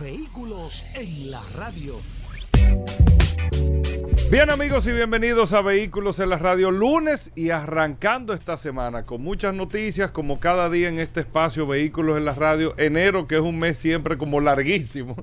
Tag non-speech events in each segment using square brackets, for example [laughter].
Vehículos en la radio. Bien amigos y bienvenidos a Vehículos en la Radio lunes y arrancando esta semana con muchas noticias como cada día en este espacio Vehículos en la Radio. Enero que es un mes siempre como larguísimo.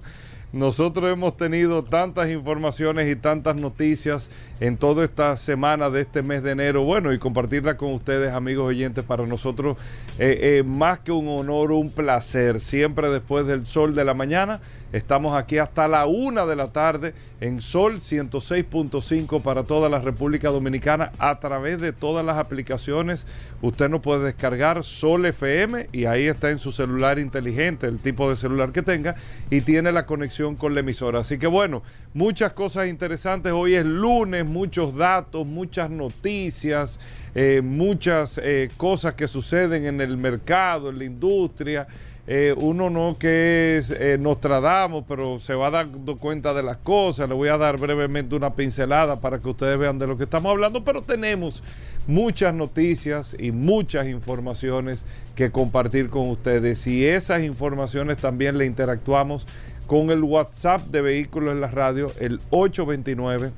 Nosotros hemos tenido tantas informaciones y tantas noticias en toda esta semana de este mes de enero. Bueno, y compartirla con ustedes, amigos oyentes, para nosotros eh, eh, más que un honor, un placer. Siempre después del sol de la mañana Estamos aquí hasta la una de la tarde en Sol 106.5 para toda la República Dominicana a través de todas las aplicaciones. Usted nos puede descargar Sol FM y ahí está en su celular inteligente, el tipo de celular que tenga, y tiene la conexión con la emisora. Así que bueno, muchas cosas interesantes. Hoy es lunes, muchos datos, muchas noticias, eh, muchas eh, cosas que suceden en el mercado, en la industria. Eh, uno no que es eh, Nostradamus, pero se va dando cuenta de las cosas. Le voy a dar brevemente una pincelada para que ustedes vean de lo que estamos hablando, pero tenemos muchas noticias y muchas informaciones que compartir con ustedes. Y esas informaciones también le interactuamos con el WhatsApp de Vehículos en la Radio, el 829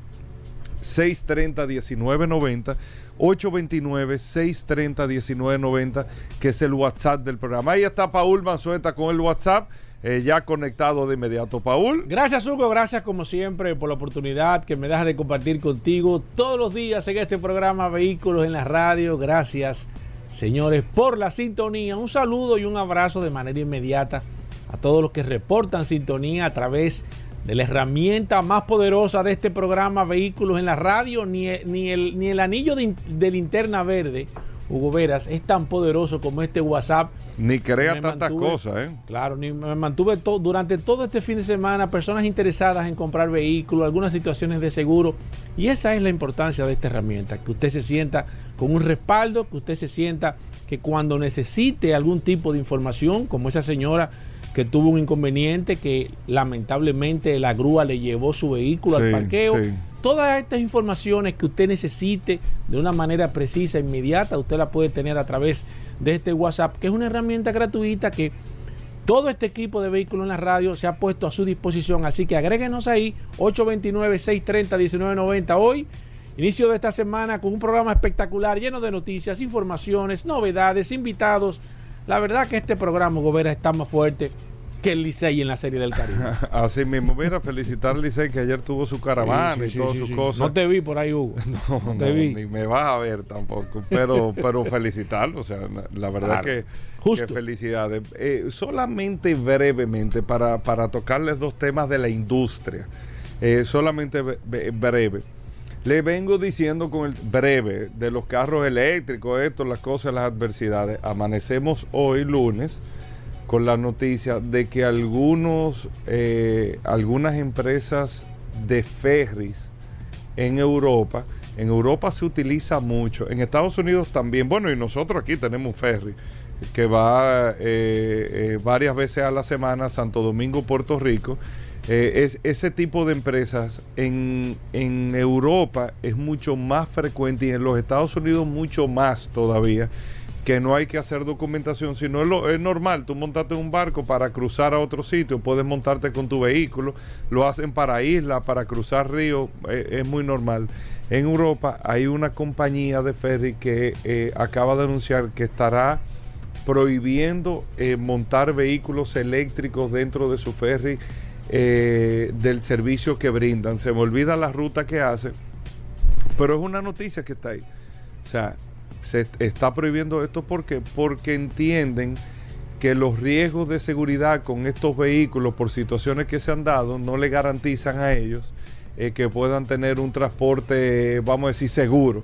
630 1990 829-630-1990, que es el WhatsApp del programa. Ahí está Paul Manzueta con el WhatsApp. Eh, ya conectado de inmediato, Paul. Gracias, Hugo. Gracias, como siempre, por la oportunidad que me das de compartir contigo todos los días en este programa Vehículos en la Radio. Gracias, señores, por la sintonía. Un saludo y un abrazo de manera inmediata a todos los que reportan sintonía a través de de la herramienta más poderosa de este programa Vehículos en la Radio, ni, ni, el, ni el anillo de, linterna verde, Hugo Veras, es tan poderoso como este WhatsApp. Ni crea tantas cosas, ¿eh? Claro, ni me mantuve durante todo este fin de semana personas interesadas en comprar vehículos, algunas situaciones de seguro. Y esa es la importancia de esta herramienta, que usted se sienta con un respaldo, que usted se sienta que cuando necesite algún tipo de información, como esa señora que tuvo un inconveniente, que lamentablemente la grúa le llevó su vehículo al parqueo. Todas estas informaciones que usted necesite de una manera precisa, inmediata, usted la puede tener a través de este WhatsApp, que es una herramienta gratuita que todo este equipo de vehículos en la radio se ha puesto a su disposición. Así que agréguenos ahí, 829-630-1990 hoy. Inicio de esta semana con un programa espectacular lleno de noticias, informaciones, novedades, invitados la verdad que este programa, Gobera, está más fuerte que el Licey en la Serie del Caribe. [laughs] Así mismo, mira, felicitar al Licey que ayer tuvo su caravana y todas sus cosas. No te vi por ahí, Hugo. [laughs] No, te vi. ni me vas a ver tampoco, pero, [laughs] pero felicitarlo, o sea, la verdad que, que, felicidades. Eh, solamente brevemente, para, para tocarles dos temas de la industria, eh, solamente breve. Le vengo diciendo con el breve de los carros eléctricos, esto, las cosas, las adversidades. Amanecemos hoy lunes con la noticia de que algunos, eh, algunas empresas de ferries en Europa, en Europa se utiliza mucho, en Estados Unidos también, bueno, y nosotros aquí tenemos un ferry que va eh, eh, varias veces a la semana, Santo Domingo, Puerto Rico, eh, es, ese tipo de empresas en, Europa es mucho más frecuente y en los Estados Unidos mucho más todavía que no hay que hacer documentación, sino es, lo, es normal, tú montaste un barco para cruzar a otro sitio, puedes montarte con tu vehículo, lo hacen para islas, para cruzar ríos, eh, es muy normal. En Europa hay una compañía de ferry que eh, acaba de anunciar que estará prohibiendo montar vehículos eléctricos dentro de su ferry eh, del servicio que brindan. Se me olvida la ruta que hacen, pero es una noticia que está ahí. O sea, se está prohibiendo esto porque porque entienden que los riesgos de seguridad con estos vehículos por situaciones que se han dado no le garantizan a ellos eh, que puedan tener un transporte, vamos a decir, seguro.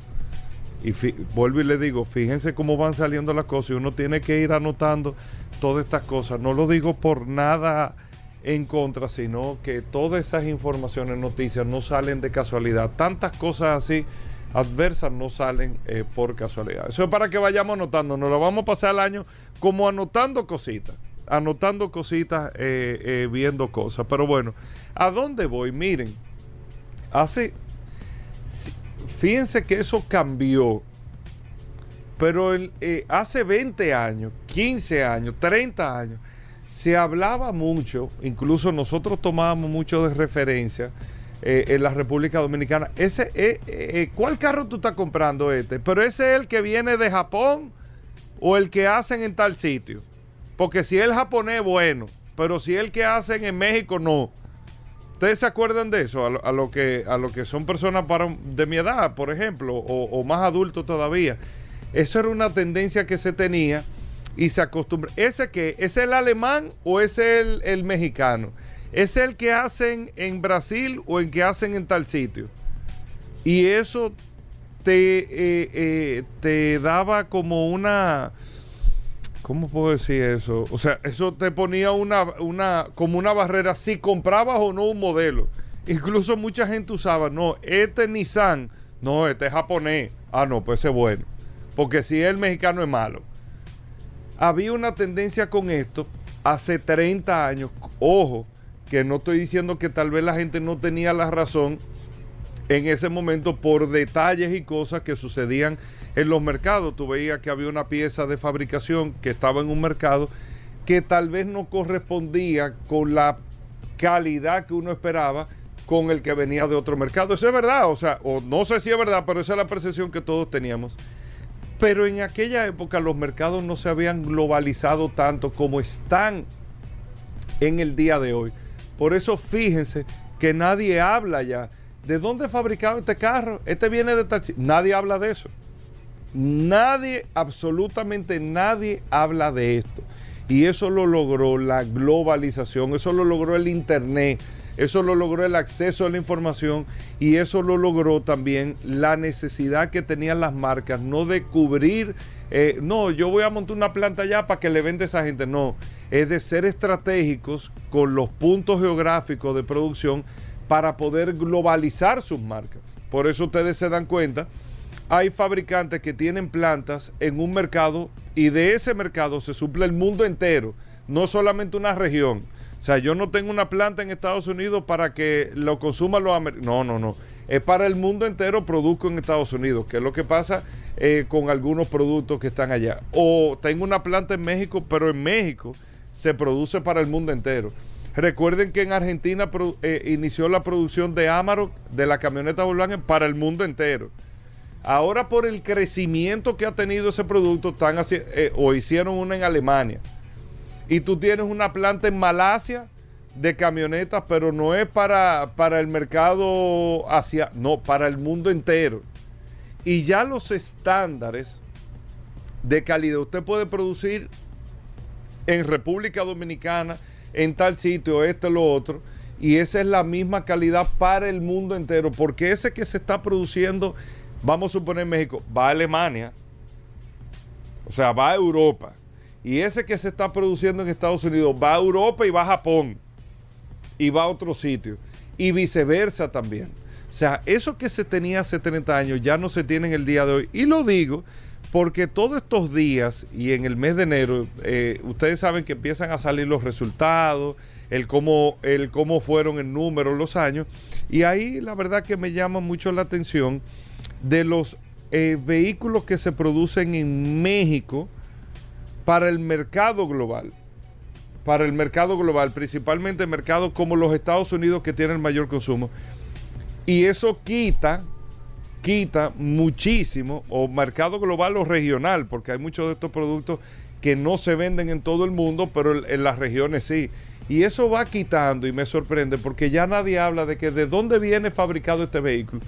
Y vuelvo y le digo, fíjense cómo van saliendo las cosas y uno tiene que ir anotando todas estas cosas. No lo digo por nada en contra, sino que todas esas informaciones, noticias no salen de casualidad. Tantas cosas así adversas no salen eh, por casualidad. Eso es para que vayamos anotando. Nos lo vamos a pasar el año como anotando cositas. Anotando cositas, eh, eh, viendo cosas. Pero bueno, ¿a dónde voy? Miren, hace. Fíjense que eso cambió. Pero hace 20 años, 15 años, 30 años, se hablaba mucho, incluso nosotros tomábamos mucho de referencia eh, en la República Dominicana. Ese, eh, eh, ¿Cuál carro tú estás comprando este? Pero ese es el que viene de Japón o el que hacen en tal sitio. Porque si el japonés, bueno. Pero si el que hacen en México, no. ¿Ustedes se acuerdan de eso? A lo, que, a lo que son personas de mi edad, por ejemplo, o, más adultos todavía. Eso era una tendencia que se tenía y se acostumbra. ¿Ese qué? ¿Es el alemán o es el, el mexicano? es el que hacen en Brasil o el que hacen en tal sitio. Y eso te, eh, eh, te daba como una... ¿Cómo puedo decir eso? O sea, eso te ponía una, una, como una barrera si comprabas o no un modelo. Incluso mucha gente usaba, no, este Nissan, no, este es japonés. Ah, no, pues es bueno. Porque si el mexicano es malo. Había una tendencia con esto hace 30 años. Ojo, que no estoy diciendo que tal vez la gente no tenía la razón en ese momento por detalles y cosas que sucedían en los mercados. Tú veías que había una pieza de fabricación que estaba en un mercado que tal vez no correspondía con la calidad que uno esperaba con el que venía de otro mercado. Eso es verdad, o sea, o no sé si es verdad, pero esa es la percepción que todos teníamos. Pero en aquella época los mercados no se habían globalizado tanto como están en el día de hoy. Por eso fíjense que nadie habla ya. ¿De dónde fabricado este carro? Este viene de taxi. Nadie habla de eso. Nadie, absolutamente nadie habla de esto. Y eso lo logró la globalización, eso lo logró el Internet, eso lo logró el acceso a la información y eso lo logró también la necesidad que tenían las marcas, no de cubrir, eh, no, yo voy a montar una planta allá para que le venda a esa gente, no es de ser estratégicos con los puntos geográficos de producción para poder globalizar sus marcas. Por eso ustedes se dan cuenta, hay fabricantes que tienen plantas en un mercado y de ese mercado se suple el mundo entero, no solamente una región. O sea, yo no tengo una planta en Estados Unidos para que lo consuman los americanos. No, no, no. Es para el mundo entero, produzco en Estados Unidos, que es lo que pasa eh, con algunos productos que están allá. O tengo una planta en México, pero en México se produce para el mundo entero. Recuerden que en Argentina eh, inició la producción de Amarok, de la camioneta Volkswagen, para el mundo entero. Ahora por el crecimiento que ha tenido ese producto, están eh, o hicieron una en Alemania. Y tú tienes una planta en Malasia de camionetas, pero no es para, para el mercado hacia, no, para el mundo entero. Y ya los estándares de calidad, usted puede producir en República Dominicana, en tal sitio, este, lo otro. Y esa es la misma calidad para el mundo entero, porque ese que se está produciendo, vamos a suponer México, va a Alemania, o sea, va a Europa. Y ese que se está produciendo en Estados Unidos va a Europa y va a Japón. Y va a otro sitio. Y viceversa también. O sea, eso que se tenía hace 30 años ya no se tiene en el día de hoy. Y lo digo porque todos estos días y en el mes de enero, eh, ustedes saben que empiezan a salir los resultados, el cómo, el cómo fueron en números los años. Y ahí la verdad que me llama mucho la atención de los eh, vehículos que se producen en México para el mercado global. Para el mercado global, principalmente mercados como los Estados Unidos que tienen el mayor consumo. Y eso quita quita muchísimo, o mercado global o regional, porque hay muchos de estos productos que no se venden en todo el mundo, pero en las regiones sí. Y eso va quitando y me sorprende porque ya nadie habla de que de dónde viene fabricado este vehículo.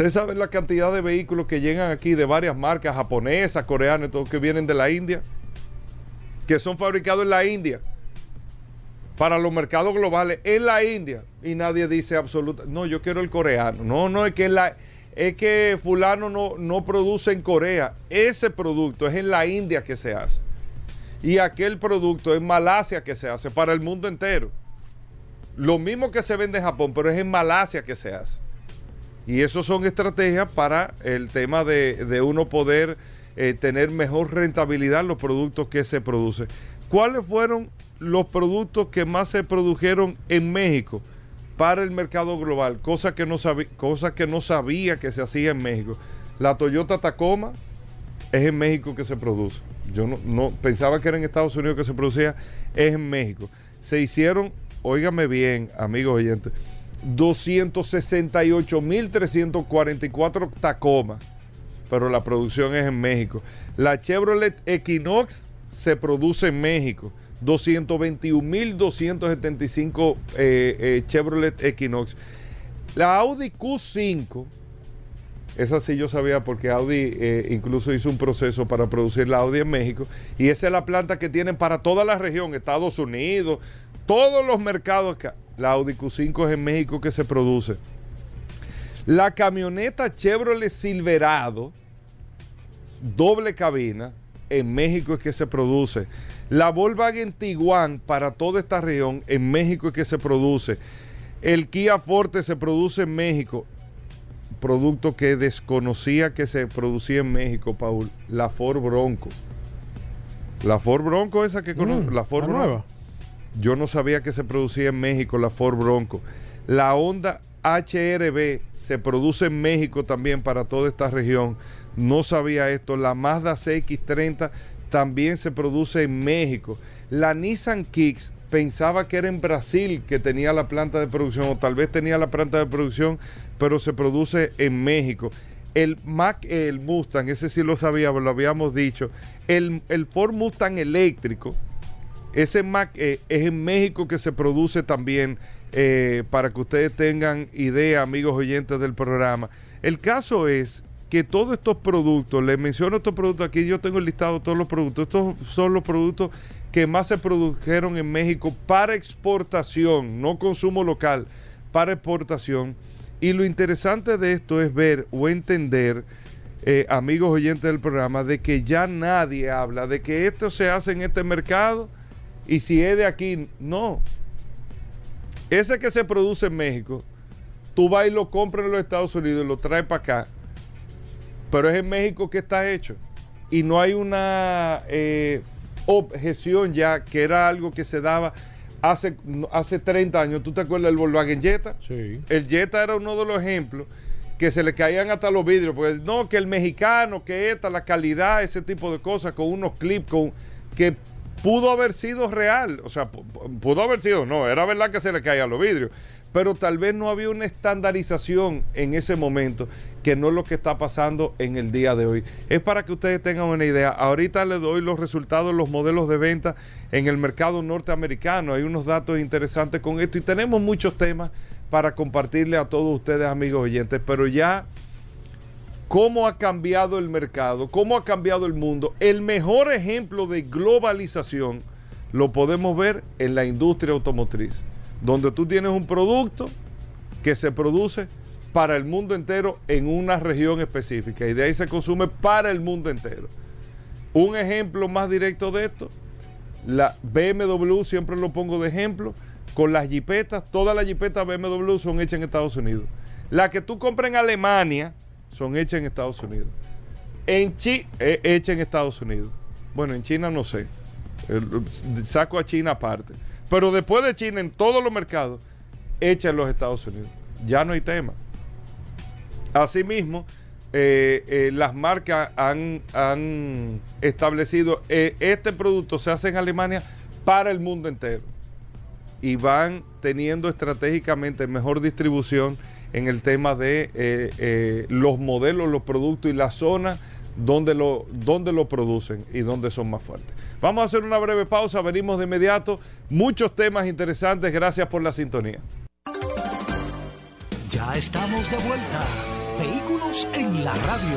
Ustedes saben la cantidad de vehículos que llegan aquí de varias marcas japonesas, coreanas, todos que vienen de la India, que son fabricados en la India para los mercados globales en la India y nadie dice absolutamente, no, yo quiero el coreano. No, no, es que la, es que fulano no, no produce en Corea. Ese producto es en la India que se hace. y aquel producto en Malasia que se hace para el mundo entero. Lo mismo que se vende en Japón, pero es en Malasia que se hace. Y eso son estrategias para el tema de, uno poder eh, tener mejor rentabilidad en los productos que se producen. ¿Cuáles fueron los productos que más se produjeron en México para el mercado global? Cosa que no, cosa que no sabía que se hacía en México. La Toyota Tacoma es en México que se produce. Yo no, pensaba que era en Estados Unidos que se producía, es en México. Se hicieron, óigame bien, amigos oyentes, 268.344 Tacoma, pero la producción es en México. La Chevrolet Equinox se produce en México. 221.275 eh, eh, Chevrolet Equinox. La Audi Q5 esa sí yo sabía porque Audi eh, incluso hizo un proceso para producir la Audi en México. Y esa es la planta que tienen para toda la región, Estados Unidos, todos los mercados. La Audi Q5 es en México que se produce. La camioneta Chevrolet Silverado, doble cabina, en México es que se produce. La Volkswagen Tiguan para toda esta región, en México es que se produce. El Kia Forte se produce en México producto que desconocía que se producía en México, Paul, la Ford Bronco. La Ford Bronco esa que conozco, mm, la Ford nueva. Yo no sabía que se producía en México la Ford Bronco. La Honda HRB se produce en México también para toda esta región. No sabía esto. La Mazda CX30 también se produce en México. La Nissan Kicks pensaba que era en Brasil que tenía la planta de producción, o tal vez tenía la planta de producción, pero se produce en México. El Mac, el Mustang, ese sí lo sabíamos, lo habíamos dicho. El, Ford Mustang eléctrico, ese Mac eh, es en México que se produce también, eh, para que ustedes tengan idea, amigos oyentes del programa. El caso es que todos estos productos, les menciono estos productos, aquí yo tengo el listado de todos los productos, estos son los productos que más se produjeron en México para exportación, no consumo local, para exportación. Y lo interesante de esto es ver o entender, eh, amigos oyentes del programa, de que ya nadie habla de que esto se hace en este mercado y si es de aquí, no. Ese que se produce en México, tú vas y lo compras en los Estados Unidos y lo traes para acá, pero es en México que está hecho. Y no hay una... Eh, objeción ya, que era algo que se daba hace, hace 30 años. ¿Tú te acuerdas del Volkswagen Jetta? Sí. El Jetta era uno de los ejemplos que se le caían hasta los vidrios, porque no, que el mexicano, que esta, la calidad, ese tipo de cosas, con unos clips, con que pudo haber sido real, o sea, pudo haber sido, no, era verdad que se le caían los vidrios, pero tal vez no había una estandarización en ese momento, que no es lo que está pasando en el día de hoy. Es para que ustedes tengan una idea. Ahorita les doy los resultados, los modelos de venta en el mercado norteamericano. Hay unos datos interesantes con esto y tenemos muchos temas para compartirle a todos ustedes, amigos oyentes, pero ya cómo ha cambiado el mercado, cómo ha cambiado el mundo. El mejor ejemplo de globalización lo podemos ver en la industria automotriz donde tú tienes un producto que se produce para el mundo entero en una región específica y de ahí se consume para el mundo entero. Un ejemplo más directo de esto, la BMW, siempre lo pongo de ejemplo, con las jipetas, todas las jipetas BMW son hechas en Estados Unidos. Las que tú compras en Alemania son hechas en Estados Unidos. En China, eh, hechas en Estados Unidos. Bueno, en China no sé. Saco a China aparte. Pero después de China, en todos los mercados, echa en los Estados Unidos. Ya no hay tema. Asimismo, eh, eh, las marcas han, establecido, eh, este producto se hace en Alemania para el mundo entero. Y van teniendo estratégicamente mejor distribución en el tema de los modelos, los productos y la zona donde lo, donde lo producen y donde son más fuertes. Vamos a hacer una breve pausa, venimos de inmediato. Muchos temas interesantes, gracias por la sintonía. Ya estamos de vuelta. Vehículos en la radio.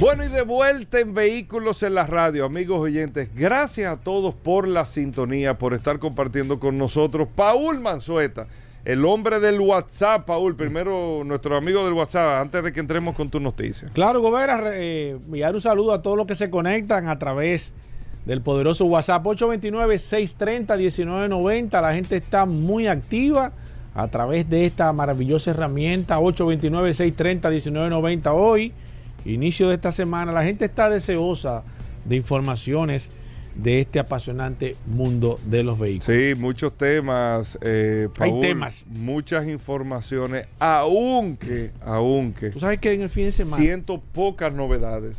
Bueno, y de vuelta en Vehículos en la radio, amigos oyentes. Gracias a todos por la sintonía, por estar compartiendo con nosotros. Paul Manzueta El hombre del WhatsApp, Paul, primero nuestro amigo del WhatsApp, antes de que entremos con tu noticia. Claro, Gobera, eh, enviar un saludo a todos los que se conectan a través del poderoso WhatsApp 829-630-1990. La gente está muy activa a través de esta maravillosa herramienta 829-630-1990 hoy, inicio de esta semana. La gente está deseosa de informaciones de este apasionante mundo de los vehículos. Sí, muchos temas. Eh, Hay temas. Muchas informaciones, aunque, aunque. Tú sabes que en el fin de semana. Siento pocas novedades.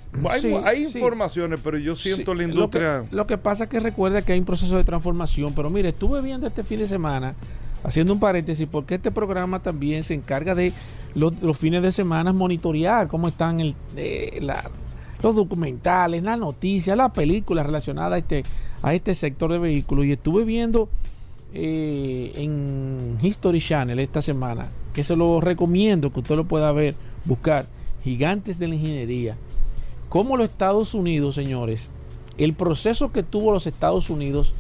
Hay, informaciones, pero yo siento la industria. Lo que, lo que, pasa es que recuerda que hay un proceso de transformación. Pero mire, estuve viendo este fin de semana, haciendo un paréntesis, porque este programa también se encarga de los, fines de semana monitorear cómo están el, eh, la los documentales, las noticias, las películas relacionadas a este, a este sector de vehículos. Y estuve viendo eh, en History Channel esta semana, que se lo recomiendo que usted lo pueda ver, buscar, Gigantes de la Ingeniería. Cómo los Estados Unidos, señores, el proceso que tuvo los Estados Unidos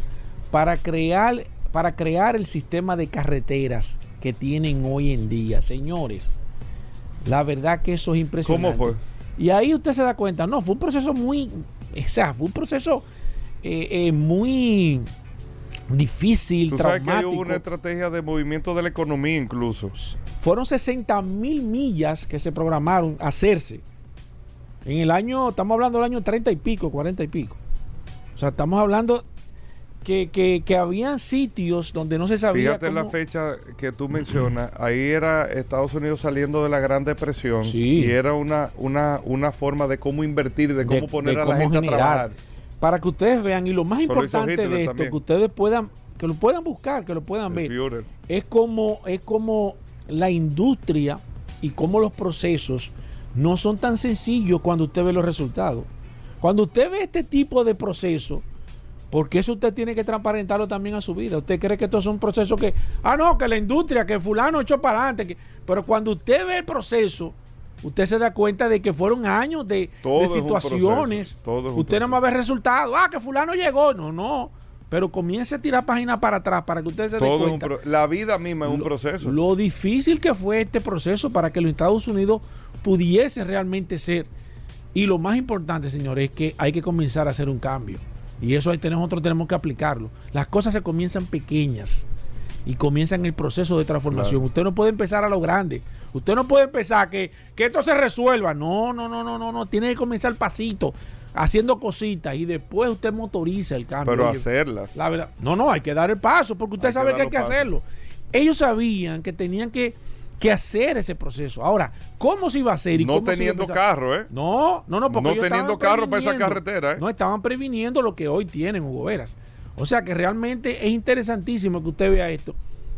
para crear, para crear el sistema de carreteras que tienen hoy en día, señores. La verdad que eso es impresionante. ¿Cómo fue? Y ahí usted se da cuenta, no, fue un proceso muy, o sea, fue un proceso eh, eh, muy difícil, Tú sabes que hubo una estrategia de movimiento de la economía incluso. Fueron 60 mil millas que se programaron hacerse. En el año, estamos hablando del año 30 y pico, 40 y pico. O sea, estamos hablando que, que, que habían sitios donde no se sabía. Fíjate la fecha que tú mencionas, ahí era Estados Unidos saliendo de la Gran Depresión y era una, una, una forma de cómo invertir, de cómo poner a la gente a trabajar. Para que ustedes vean, y lo más importante de esto, que ustedes puedan, que lo puedan buscar, que lo puedan ver, es como, es como la industria y como los procesos no son tan sencillos cuando usted ve los resultados. Cuando usted ve este tipo de procesos, porque eso usted tiene que transparentarlo también a su vida. Usted cree que esto es un proceso que, ah, no, que la industria, que fulano echó para adelante. pero cuando usted ve el proceso, usted se da cuenta de que fueron años de, situaciones. usted no va a ver resultados. Ah, que fulano llegó. No, no. Pero comience a tirar páginas para atrás para que usted se dé cuenta. la vida misma es un proceso. Lo difícil que fue este proceso para que los Estados Unidos pudiesen realmente ser. Y lo más importante, señores, es que hay que comenzar a hacer un cambio. Y eso ahí tenemos, nosotros tenemos que aplicarlo. Las cosas se comienzan pequeñas y comienzan el proceso de transformación. Usted no puede empezar a lo grande. Usted no puede empezar que, que esto se resuelva. No, no, no, no, no, no. Tiene que comenzar pasito, haciendo cositas y después usted motoriza el cambio. Pero hacerlas. La verdad, no, no, hay que dar el paso porque usted sabe que hay que hacerlo. Ellos sabían que tenían que que hacer ese proceso. Ahora, ¿cómo se iba a hacer? Y no teniendo carro, ¿eh? No, no, no, porque no teniendo carro para esa carretera, ¿eh? No estaban previniendo lo que hoy tienen, Hugo Veras. O sea que realmente es interesantísimo que usted vea esto.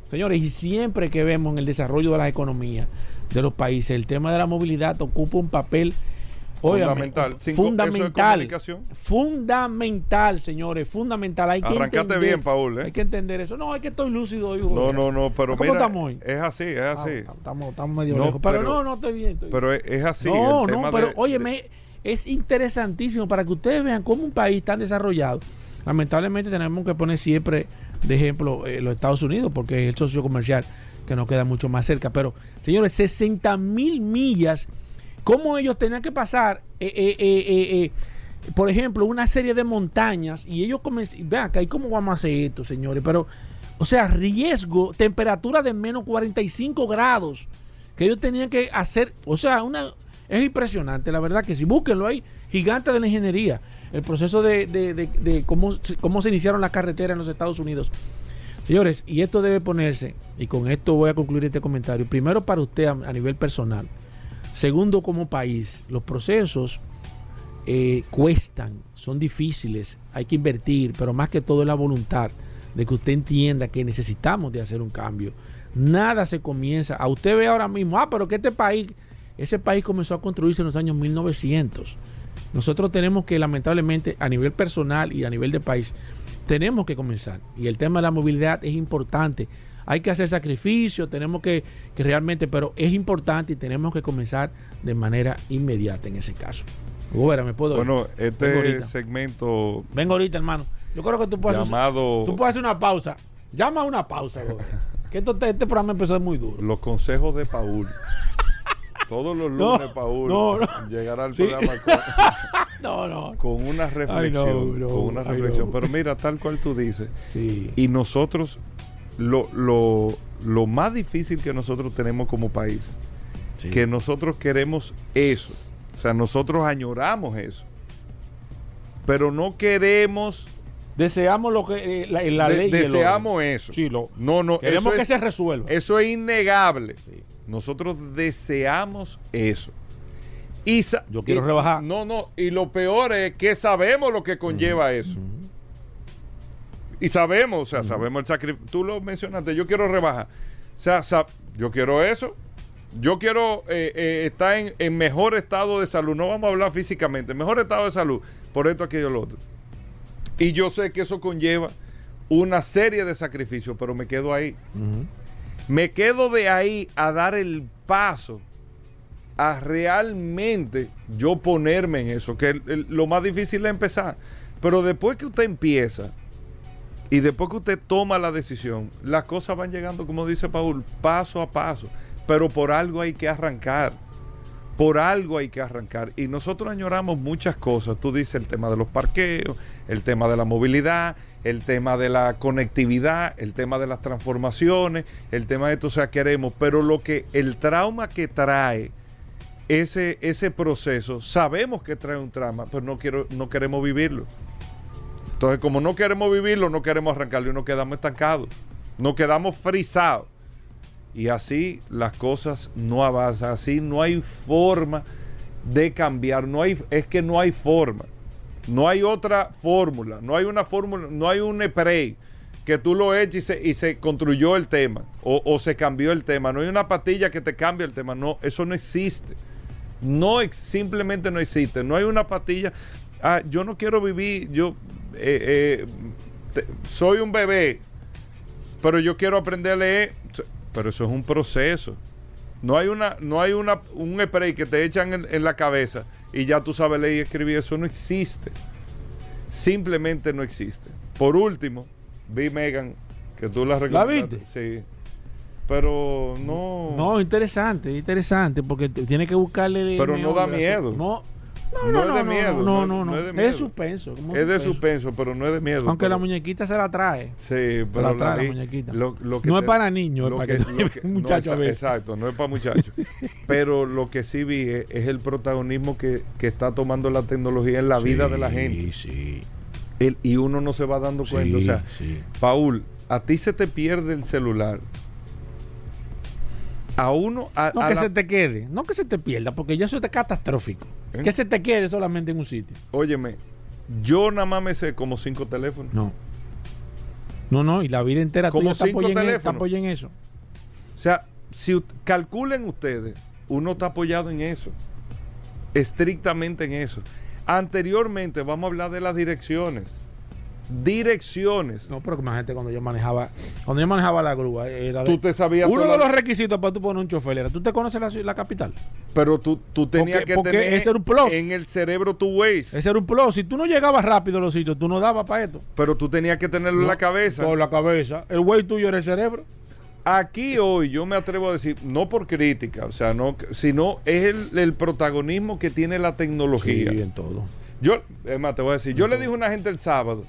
Señores, y siempre que vemos en el desarrollo de las economías de los países, el tema de la movilidad ocupa un papel fundamental. fundamental. fundamental, señores. Fundamental. Hay que Arrancate bien, Paul. ¿eh? Hay que entender eso. No, hay que estoy lúcido hoy. No, no, no, pero ¿Cómo estamos hoy? Es así, es ah, así. estamos, estamos medio lejos. Pero, no, no estoy bien. pero es, así. No, no, pero óyeme, es interesantísimo para que ustedes vean cómo un país tan desarrollado. Lamentablemente tenemos que poner siempre de ejemplo eh, los Estados Unidos porque es el socio comercial que nos queda mucho más cerca. Pero, señores, 60 mil millas cómo ellos tenían que pasar, eh, eh, eh, por ejemplo, una serie de montañas y ellos comenzaron, vean acá, ¿y cómo vamos a hacer esto, señores? Pero, o sea, riesgo, temperatura de menos 45 grados, que ellos tenían que hacer, o sea, una, es impresionante, la verdad que si búsquenlo ahí, gigante de la ingeniería, el proceso de, cómo, cómo se iniciaron las carreteras en los Estados Unidos. Señores, y esto debe ponerse, y con esto voy a concluir este comentario, primero para usted a nivel personal, Segundo, como país, los procesos eh, cuestan, son difíciles, hay que invertir, pero más que todo es la voluntad de que usted entienda que necesitamos de hacer un cambio. Nada se comienza. A usted ve ahora mismo, ah, pero que este país, ese país comenzó a construirse en los años 1900. Nosotros tenemos que, lamentablemente, a nivel personal y a nivel de país, tenemos que comenzar. Y el tema de la movilidad es importante hay que hacer sacrificios, tenemos que, realmente, pero es importante y tenemos que comenzar de manera inmediata en ese caso. Bueno, me puedo Bueno, este segmento. Vengo ahorita, hermano. Yo creo que tú puedes, llamado... hacer, tú puedes hacer una pausa. Llama a una pausa, [laughs] Que esto, este programa empezó muy duro. Los consejos de Paul. [laughs] Todos los lunes, Paul, no, llegará al Sí. programa con, [laughs] No, no. con una reflexión. no, con una reflexión. no. Pero mira, tal cual tú dices. Sí. Y nosotros, lo, lo, lo más difícil que nosotros tenemos como país, sí. que nosotros queremos eso. O sea, nosotros añoramos eso. Pero no queremos. Deseamos lo que eh, la, la de- ley. y el deseamos eso. Sí, lo, No, no, queremos que es- se resuelva. Eso es innegable. Sí. Nosotros deseamos eso. Y Yo quiero y- rebajar. No, no. Y lo peor es que sabemos lo que conlleva eso. Y sabemos, o sea, sabemos el sacrificio. Tú lo mencionaste, yo quiero rebajar. O sea, yo quiero eso. Yo quiero eh, eh, estar en, en mejor estado de salud. No vamos a hablar físicamente, mejor estado de salud. Por esto, aquello, lo otro. Y yo sé que eso conlleva una serie de sacrificios, pero me quedo ahí. Me quedo de ahí a dar el paso a realmente yo ponerme en eso, que el- el- lo más difícil es empezar. Pero después que usted empieza y después que usted toma la decisión, las cosas van llegando, como dice Paul, paso a paso. Pero por algo hay que arrancar. Por algo hay que arrancar. Y nosotros añoramos muchas cosas. Tú dices el tema de los parqueos, el tema de la movilidad, el tema de la conectividad, el tema de las transformaciones, el tema de esto, o sea, queremos. Pero lo que, el trauma que trae ese, ese proceso, sabemos que trae un trauma, pero no, quiero, no queremos vivirlo. Entonces, como no queremos vivirlo, no queremos arrancarlo y nos quedamos estancados. Nos quedamos frisados. Y así las cosas no avanzan. Así no hay forma de cambiar. No hay, es que no hay forma. No hay otra fórmula. No hay una fórmula. No hay un spray que tú lo eches y se, construyó el tema. O, se cambió el tema. No hay una patilla que te cambie el tema. No, eso no existe. No, simplemente no existe. No hay una patilla. Ah, yo no quiero vivir. Yo eh, eh, te- soy un bebé pero yo quiero aprender a leer. Pero eso es un proceso. No hay una, no hay una, un spray que te echan en, en la cabeza y ya tú sabes leer y escribir. Eso no existe. Simplemente no existe. Por último, vi Megan, que tú la recomendaste. viste? Sí. Pero no. No, interesante, interesante, porque tiene que buscarle. Pero no da miedo. No, no, No no, es no, de no, miedo, No, no no, es- no. no es de Es miedo. suspenso. es de suspenso. pero no es de miedo. Aunque pero- la muñequita se la trae. Sí, Se pero la trae la muñequita. lo- lo que No te- es para niños, es para que, que- [laughs] un no, muchacho a exa- veces. Exacto, no es para muchachos. pero lo que sí vi es, es el protagonismo que, que está tomando la tecnología en la vida de la gente. Sí, sí. El- y uno no se va dando cuenta. o sea, sí. Paul, a ti se te pierde el celular. A uno, a, No a que la- se te quede, no que se te pierda, porque ya eso es catastrófico. ¿Eh? Que se te quede solamente en un sitio. Óyeme, yo nada más me sé como cinco teléfonos. No. No, no, y la vida entera Como tuya cinco está teléfonos. en eso. O sea, si calculen ustedes, uno está apoyado en eso. Estrictamente en eso. Anteriormente, vamos a hablar de las direcciones. Direcciones. No, pero imagínate cuando yo manejaba, cuando yo manejaba la grúa, era de- Tú te sabías uno de la- los requisitos para tú poner un chofer era, ¿tú te conoces la, la capital? Pero tú, tú tenías Porque- que porque tener ese era un plus. en el cerebro tu Waze. Ese era un plus. Si tú no llegabas rápido a los sitios, tú no dabas para esto. Pero tú tenías que tenerlo en la cabeza. Por la cabeza. El güey tuyo era el cerebro. Aquí hoy yo me atrevo a decir, no por crítica, o sea, no, sino es el, el protagonismo que tiene la tecnología. en todo. Yo, es más, te voy a decir, yo le dije a una gente el sábado,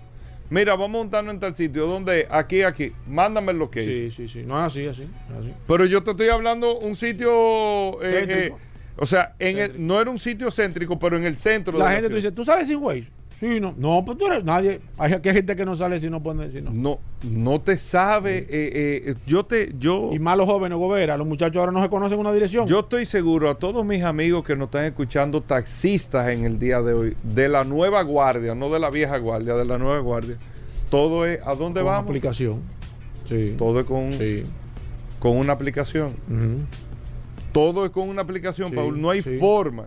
mira, vamos a montarnos en tal sitio, donde, aquí, aquí, mándame el location. Sí, sí, sí. No es así, así. así. Pero yo te estoy hablando un sitio, eh, eh, o sea, en el, no era un sitio céntrico, pero en el centro. La de gente te dice, ¿tú sales sin Waze? Sí, no. No, pues tú eres nadie. Hay aquí hay gente que no sale si no pone decir no. No, no te sabe, eh, eh, yo te, yo, Y más los jóvenes, Gobera, los muchachos ahora no se conocen una dirección. yo estoy seguro a todos mis amigos que nos están escuchando, taxistas en el día de hoy, de la nueva guardia, no de la vieja guardia, de la nueva guardia, todo es, ¿a dónde Con una vamos? aplicación. Sí. Todo es con, Sí. con una aplicación. Ujú. Todo es con una aplicación, Sí, Paul. No hay sí, forma.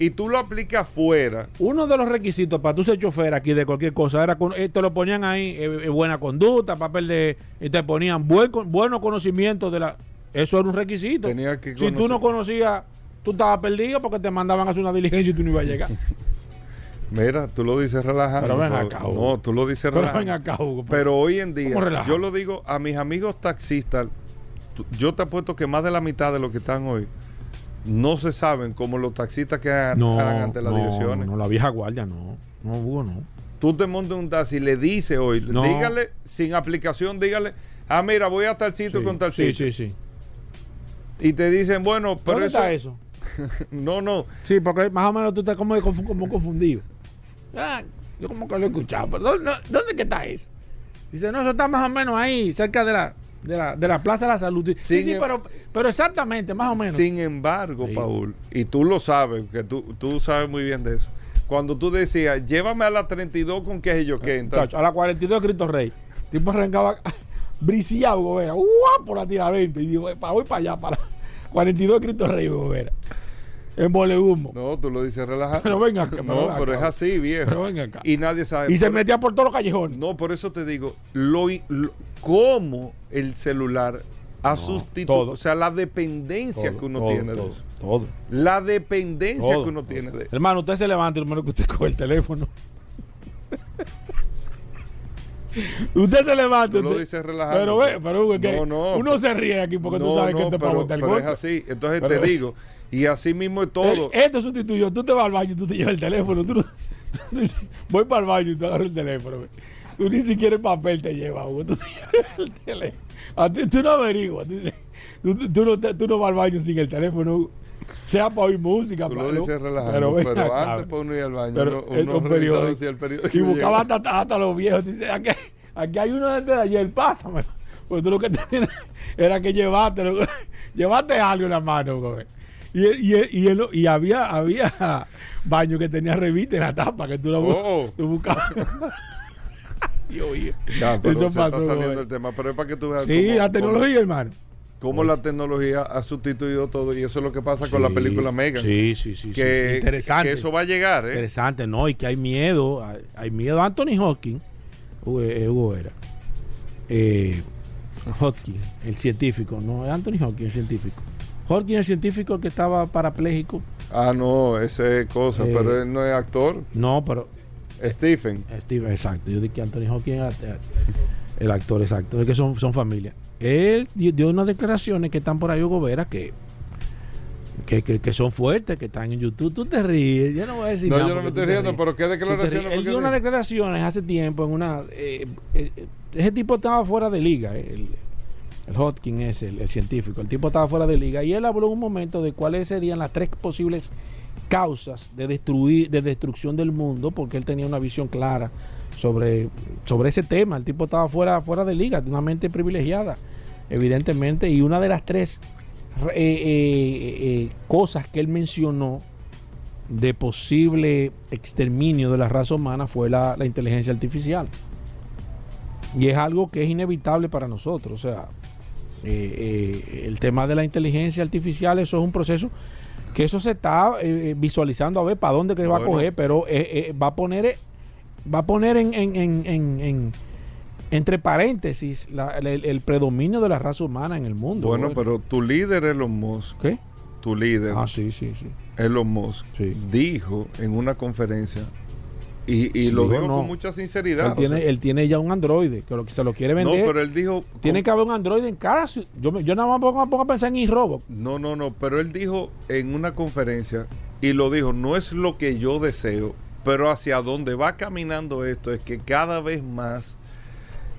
Y tú lo aplicas afuera. Uno de los requisitos para tú ser chofer aquí de cualquier cosa era con, eh, te lo ponían ahí eh, eh, buena conducta, papel de y te ponían buen buenos conocimientos de la eso era un requisito. Tenía que si tú no conocías, tú estabas perdido porque te mandaban a hacer una diligencia y tú no ibas a llegar. [laughs] Mira, tú lo dices relajando. Pero ven acá, Hugo. No, tú lo dices Pero relajando. ven acá, Hugo, Pero hoy en día, yo lo digo a mis amigos taxistas, yo te apuesto que más de la mitad de los que están hoy no se saben como los taxistas que eran ante las direcciones. No, la vieja guardia no. No, Hugo, no. Tú te montas un taxi y le dices hoy, dígale, sin aplicación, dígale, ah, mira, voy a tal sitio con tal sitio. Sí, sí, sí. Y te dicen, bueno, pero ¿Dónde está eso? [laughs] no, no. Sí, porque más o menos tú estás como, como confundido. Ah, yo como que lo he escuchado, pero ¿dónde, dónde que está eso? Dice, no, eso está más o menos ahí, cerca de la, de la, de la Plaza de la Salud. Sí, sí, em- pero, pero exactamente, más o menos. Sin embargo, Paul, y tú lo sabes, que tú, tú sabes muy bien de eso. Cuando tú decías, llévame a la 32 con qué es yo qué. Entonces, a la 42 de Cristo Rey. Tipo arrancaba [laughs] briciado, Gobera, por la tiradente. Y digo, para voy para allá, para 42 de Cristo Rey, Gobera en humo. No, tú lo dices relajado. Pero venga acá. no, pero es así, viejo. Pero venga acá. Y nadie sabe. Y se metía por todos los callejones. No, por eso te digo, lo, cómo el celular ha sustituido, o sea, la dependencia que uno tiene de eso. Todo. La dependencia que uno tiene de eso. Hermano, usted se levanta y lo que usted [laughs] coge el teléfono. Usted se levanta. Tú lo dices relajado. Pero ve, pero es que uno se ríe aquí porque tú sabes que te pero, pero es así. Entonces te digo, y así mismo es todo. esto sustituyó. Tú te vas al baño y tú te llevas el teléfono. Tú, [laughs] voy para el baño y tú agarras el teléfono. Tú ni siquiera el papel te llevas, Tú te [laughs] llevas el teléfono. A ti, tú no averiguas. Tú, tú, no, tú no vas al baño sin el teléfono sea para oír música. Tú lo dices relajando, pero, pero antes para uno ir al baño, pero uno, uno periódico, si el periódico y buscaba hasta, hasta, los viejos. Dice, aquí, aquí hay uno desde ayer, pásame. Porque tú lo que tenías era que llevarte, llevarte algo en la mano, güey. Y, y, y, y, había, había baño que tenía revista en la tapa que tú, la oh. tú buscabas. Ya, pero Eso pasó, está saliendo el tema, pero es para que tú veas. Sí, la tecnología, hermano. Cómo la tecnología ha sustituido todo y eso es lo que pasa con la película Megan. Sí, sí, sí. Que, Interesante. Que eso va a llegar, ¿eh? Interesante, ¿no? Y que hay miedo. Hay, miedo. Anthony Hawking, eh, Hugo era. Eh, Hawking, el científico, ¿no? Anthony Hawking, el científico. Hawking, el científico que estaba parapléjico. Ah, no, ese es cosa, eh, pero él no es actor. No, pero. Stephen. Stephen, exacto. Yo dije que Anthony Hawking era el actor, exacto. Es que son, son familia. Él dio unas declaraciones que están por ahí, Hugo Vera, que, que, que, son fuertes, que están en YouTube. Tú te ríes, yo no voy a decir no, nada. No, yo no me estoy riendo, pero ¿qué declaraciones? Él dio unas declaraciones hace tiempo en una... Eh, eh, ese tipo estaba fuera de liga, el, el Hodgkin es el, científico. El tipo estaba fuera de liga y él habló un momento de cuáles serían las tres posibles causas de destruir, de destrucción del mundo, porque él tenía una visión clara sobre, sobre ese tema. El tipo estaba fuera, fuera de liga, de una mente privilegiada, evidentemente, y una de las tres eh, eh, eh, cosas que él mencionó de posible exterminio de la raza humana fue la, la, inteligencia artificial. Y es algo que es inevitable para nosotros. O sea, el tema de la inteligencia artificial, eso es un proceso que eso se está visualizando a ver para dónde que va a coger, pero va a poner va a poner en, en, en, en entre paréntesis el, predominio de la raza humana en el mundo. Bueno, pero tu líder Elon Musk. ¿Qué? Tu líder. Ah, sí, sí, sí. Elon Musk dijo en una conferencia y, y lo dijo con mucha sinceridad. Él tiene, él tiene ya un androide que, lo, que se lo quiere vender. No, pero él dijo. Tiene que haber un androide en cada. Yo, yo nada más pongo, pongo a pensar en iRobot. No, no, no. Pero él dijo en una conferencia y lo dijo: no es lo que yo deseo, pero hacia dónde va caminando esto es que cada vez más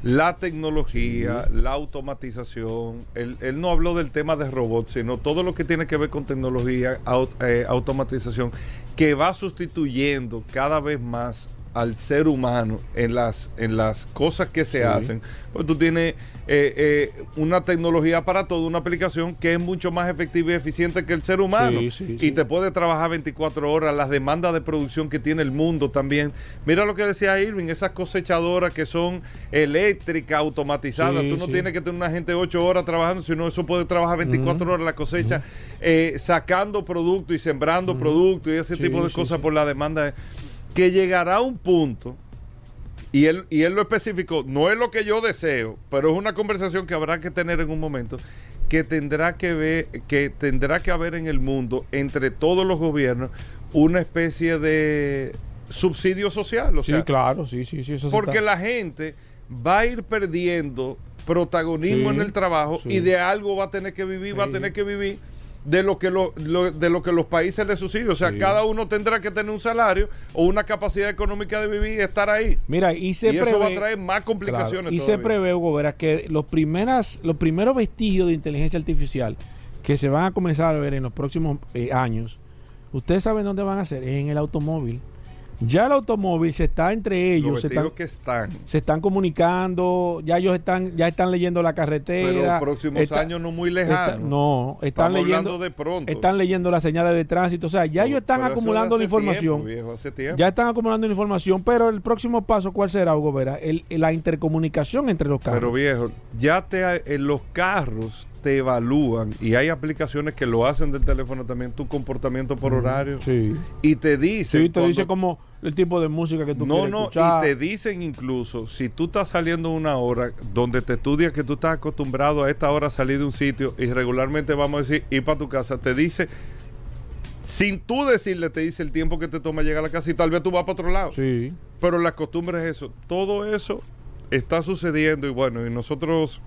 la tecnología, la automatización, él, no habló del tema de robots, sino todo lo que tiene que ver con tecnología, eh, automatización, que va sustituyendo cada vez más al ser humano en las, en las cosas que se hacen. Pues tú tienes eh, eh, una tecnología para todo, una aplicación que es mucho más efectiva y eficiente que el ser humano. y te puede trabajar 24 horas, las demandas de producción que tiene el mundo también. Mira lo que decía Irving, esas cosechadoras que son eléctricas, automatizadas. tú no tienes que tener una gente 8 horas trabajando, sino eso puede trabajar 24 horas la cosecha, eh, sacando producto y sembrando producto y ese tipo de cosas por la demanda que llegará a un punto, y él, y él lo especificó, no es lo que yo deseo, pero es una conversación que habrá que tener en un momento, que tendrá que ver, que tendrá que haber en el mundo, entre todos los gobiernos, una especie de subsidio social. O sí, claro, sí, sí, sí. porque la gente va a ir perdiendo protagonismo en el trabajo y de algo va a tener que vivir, va a tener que vivir de lo que lo, de lo que los países le suceden. O sea, cada uno tendrá que tener un salario o una capacidad económica de vivir y estar ahí. Mira, y, se eso va a traer más complicaciones. y se prevé, Hugo, verás que los primeras, los primeros vestigios de inteligencia artificial que se van a comenzar a ver en los próximos eh, años, ustedes saben dónde van a ser, es en el automóvil. Ya el automóvil se está entre ellos, se están, que están. se están comunicando, ya ellos están, ya están leyendo la carretera. Pero los próximos años no muy lejanos. no, están leyendo, de pronto. están leyendo las señales de tránsito, o sea, ya ellos están acumulando la información. Ya están acumulando la información, pero el próximo paso, ¿cuál será, Hugo Vera? El, la intercomunicación entre los carros. Pero viejo, ya te en los carros te evalúan y hay aplicaciones que lo hacen del teléfono también tu comportamiento por horario sí. y te dice sí, te dice como el tipo de música que tú no no y te dicen incluso si tú estás saliendo una hora donde te estudia que tú estás acostumbrado a esta hora a salir de un sitio y regularmente vamos a decir ir para tu casa te dice sin tú decirle te dice el tiempo que te toma llegar a la casa y tal vez tú vas para otro lado. Sí. Pero la costumbre es eso. Todo eso está sucediendo y bueno y nosotros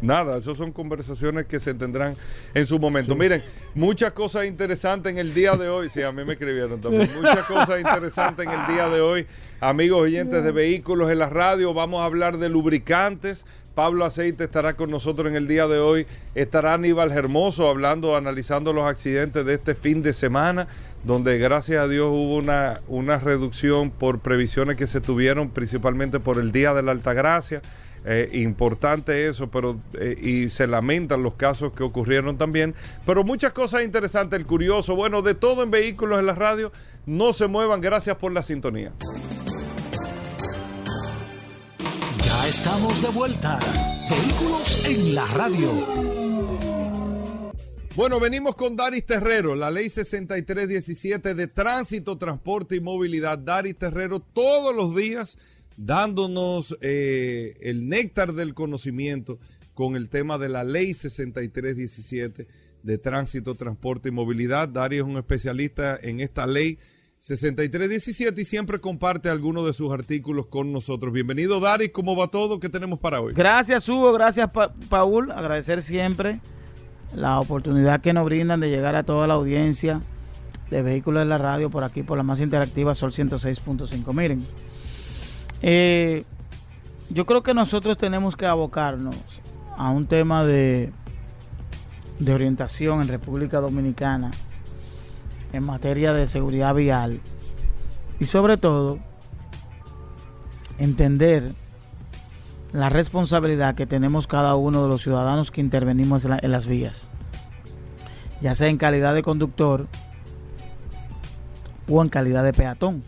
Nada, esas son conversaciones que se tendrán en su momento. Miren, muchas cosas interesantes en el día de hoy. Sí, a mí me escribieron también. [laughs] Muchas cosas interesantes en el día de hoy. Amigos oyentes de vehículos en la radio, vamos a hablar de lubricantes. Pablo Aceite estará con nosotros en el día de hoy. Estará Aníbal Hermoso hablando, analizando los accidentes de este fin de semana, donde gracias a Dios hubo una, una reducción por previsiones que se tuvieron, principalmente por el Día de la Altagracia. Eh, importante eso, pero eh, y se lamentan los casos que ocurrieron también. Pero muchas cosas interesantes, el curioso, bueno, de todo en vehículos en la radio. No se muevan, gracias por la sintonía. Ya estamos de vuelta. Vehículos en la radio. Bueno, venimos con Daris Terrero, la ley 6317 de tránsito, transporte y movilidad. Daris Terrero todos los días dándonos eh, el néctar del conocimiento con el tema de la ley 6317 de tránsito, transporte y movilidad. Darío es un especialista en esta ley 6317 y siempre comparte algunos de sus artículos con nosotros. Bienvenido, Dari. ¿Cómo va todo? ¿Qué tenemos para hoy? Gracias, Hugo. Gracias, Paul. Agradecer siempre la oportunidad que nos brindan de llegar a toda la audiencia de vehículos de la radio por aquí, por la más interactiva Sol 106.5. Miren, eh, yo creo que nosotros tenemos que abocarnos a un tema de, de orientación en República Dominicana en materia de seguridad vial y sobre todo entender la responsabilidad que tenemos cada uno de los ciudadanos que intervenimos en las vías, ya sea en calidad de conductor o en calidad de peatón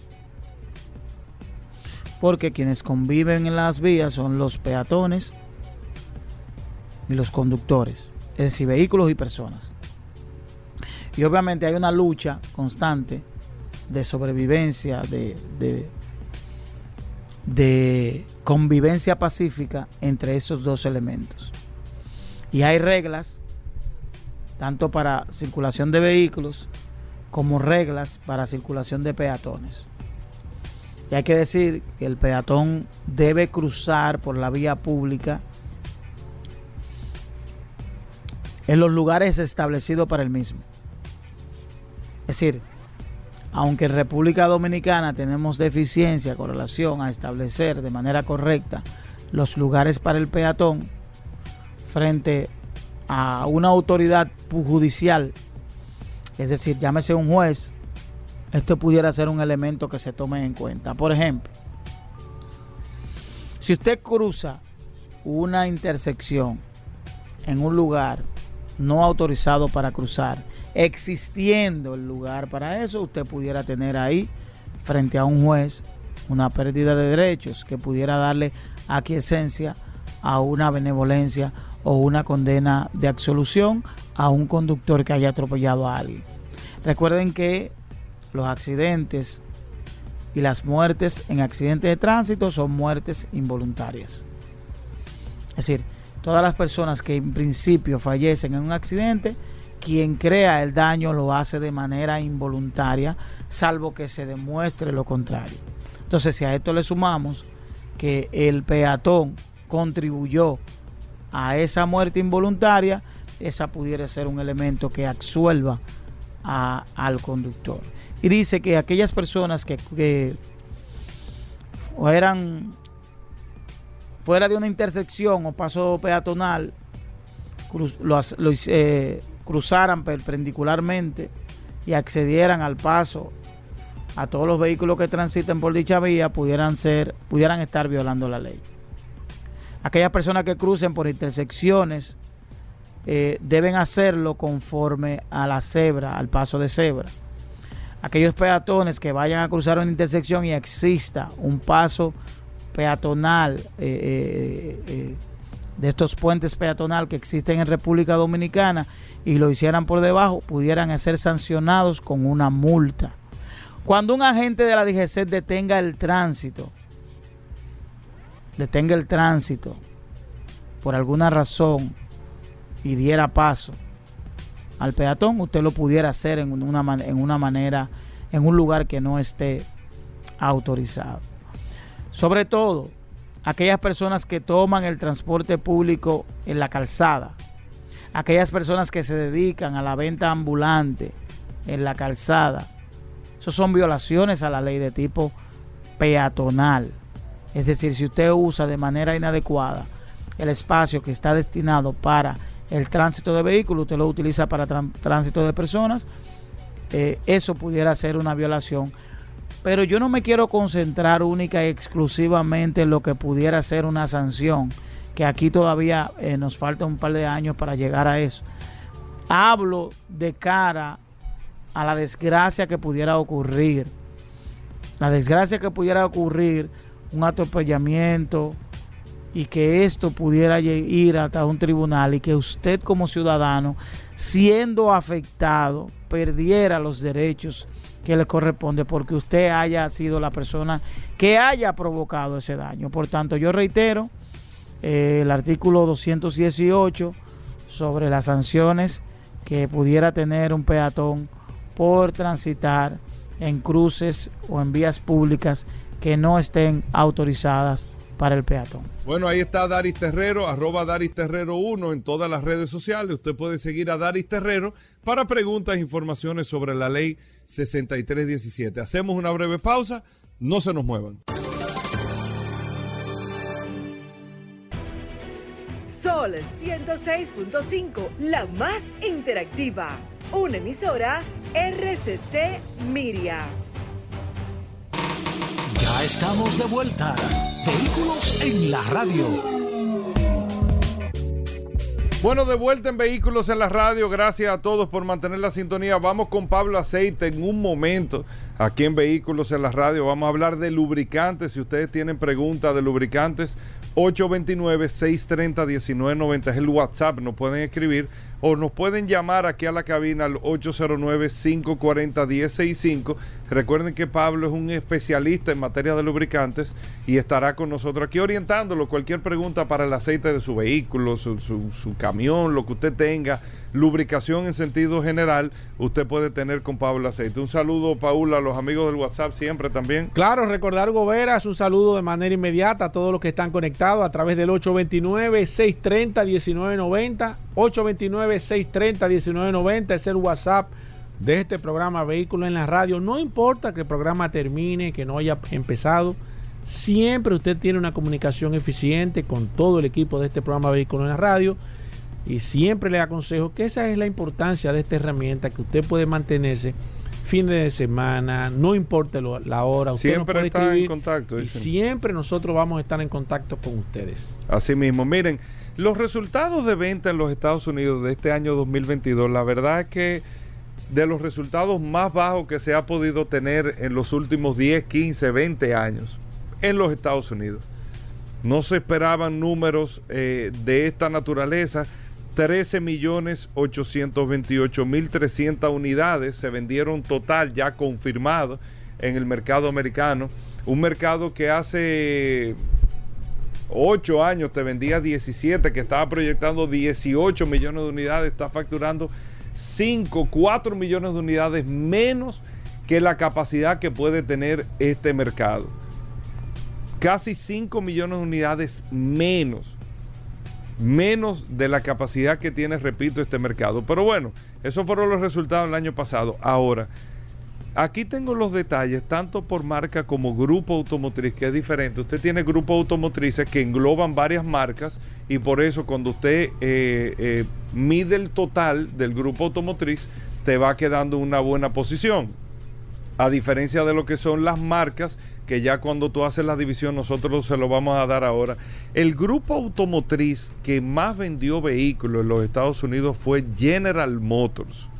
porque quienes conviven en las vías son los peatones y los conductores, es decir, vehículos y personas. Y obviamente hay una lucha constante de sobrevivencia, de, de, convivencia pacífica entre esos dos elementos. Y hay reglas, tanto para circulación de vehículos como reglas para circulación de peatones. Y hay que decir que el peatón debe cruzar por la vía pública en los lugares establecidos para el mismo. Es decir, aunque en República Dominicana tenemos deficiencia con relación a establecer de manera correcta los lugares para el peatón frente a una autoridad judicial, es decir, llámese un juez esto pudiera ser un elemento que se tome en cuenta. Por ejemplo, si usted cruza una intersección en un lugar no autorizado para cruzar, existiendo el lugar para eso, usted pudiera tener ahí, frente a un juez, una pérdida de derechos que pudiera darle aquiescencia a una benevolencia o una condena de absolución a un conductor que haya atropellado a alguien. Recuerden que los accidentes y las muertes en accidentes de tránsito son muertes involuntarias. Es decir, todas las personas que en principio fallecen en un accidente, quien crea el daño lo hace de manera involuntaria, salvo que se demuestre lo contrario. Entonces, si a esto le sumamos que el peatón contribuyó a esa muerte involuntaria, esa pudiera ser un elemento que absuelva al conductor. Y dice que aquellas personas que, que eran fuera de una intersección o paso peatonal, eh, cruzaran perpendicularmente y accedieran al paso a todos los vehículos que transiten por dicha vía pudieran ser pudieran estar violando la ley. Aquellas personas que crucen por intersecciones eh, deben hacerlo conforme a la cebra, al paso de cebra. Aquellos peatones que vayan a cruzar una intersección y exista un paso peatonal eh, eh, de estos puentes peatonal que existen en República Dominicana y lo hicieran por debajo, pudieran ser sancionados con una multa. Cuando un agente de la DGC detenga el tránsito, detenga el tránsito por alguna razón y diera paso al peatón, usted lo pudiera hacer en una, en una manera, en un lugar que no esté autorizado. Sobre todo, aquellas personas que toman el transporte público en la calzada, aquellas personas que se dedican a la venta ambulante en la calzada, eso son violaciones a la ley de tipo peatonal. Es decir, si usted usa de manera inadecuada el espacio que está destinado para el tránsito de vehículos, usted lo utiliza para tránsito de personas, eh, eso pudiera ser una violación. Pero yo no me quiero concentrar única y exclusivamente en lo que pudiera ser una sanción, que aquí todavía eh, nos falta un par de años para llegar a eso. Hablo de cara a la desgracia que pudiera ocurrir. La desgracia que pudiera ocurrir, un atropellamiento, y que esto pudiera ir hasta un tribunal y que usted como ciudadano, siendo afectado, perdiera los derechos que le corresponde porque usted haya sido la persona que haya provocado ese daño. Por tanto, yo reitero eh, el artículo 218 sobre las sanciones que pudiera tener un peatón por transitar en cruces o en vías públicas que no estén autorizadas para el peatón. Bueno, ahí está Daris Terrero, arroba Daris Terrero 1 en todas las redes sociales. Usted puede seguir a Daris Terrero para preguntas e informaciones sobre la ley 6317. Hacemos una breve pausa, no se nos muevan. Sol 106.5, la más interactiva. Una emisora RCC Miria. Estamos de vuelta. Vehículos en la radio. Bueno, de vuelta en Vehículos en la radio. Gracias a todos por mantener la sintonía. Vamos con Pablo Aceite en un momento. Aquí en Vehículos en la radio vamos a hablar de lubricantes. Si ustedes tienen preguntas de lubricantes, 829-630-1990 es el WhatsApp. Nos pueden escribir o nos pueden llamar aquí a la cabina al 809-540-1065. Recuerden que Pablo es un especialista en materia de lubricantes y estará con nosotros aquí orientándolo. Cualquier pregunta para el aceite de su vehículo, su, su camión, lo que usted tenga lubricación en sentido general, usted puede tener con Pablo Aceite. Un saludo, Paula, a los amigos del WhatsApp siempre también. Claro, recordar Goberas, un saludo de manera inmediata a todos los que están conectados a través del 829-630-1990. 829-630-1990 es el WhatsApp de este programa Vehículos en la Radio. No importa que el programa termine, que no haya empezado. Siempre usted tiene una comunicación eficiente con todo el equipo de este programa Vehículos en la Radio y siempre le aconsejo que esa es la importancia de esta herramienta, que usted puede mantenerse fines de semana, no importa la hora. Usted siempre está en contacto. Y siempre nosotros vamos a estar en contacto con ustedes. Así mismo, miren, los resultados de venta en los Estados Unidos de este año 2022, la verdad es que de los resultados más bajos que se ha podido tener en los últimos 10, 15, 20 años en los Estados Unidos. No se esperaban números eh, de esta naturaleza. 13 millones 828 mil 300 unidades se vendieron total ya confirmado en el mercado americano. Un mercado que hace 8 años te vendía 17, que estaba proyectando 18 millones de unidades, está facturando 5, 4 millones de unidades menos que la capacidad que puede tener este mercado. Casi 5 millones de unidades menos. Menos de la capacidad que tiene, repito, este mercado. Pero bueno, esos fueron los resultados del año pasado. Ahora, Aquí tengo los detalles, tanto por marca como grupo automotriz, que es diferente. Usted tiene grupos automotrices que engloban varias marcas y por eso cuando usted eh, eh, mide el total del grupo automotriz, te va quedando una buena posición. A diferencia de lo que son las marcas, que ya cuando tú haces la división nosotros se lo vamos a dar ahora. El grupo automotriz que más vendió vehículos en los Estados Unidos fue General Motors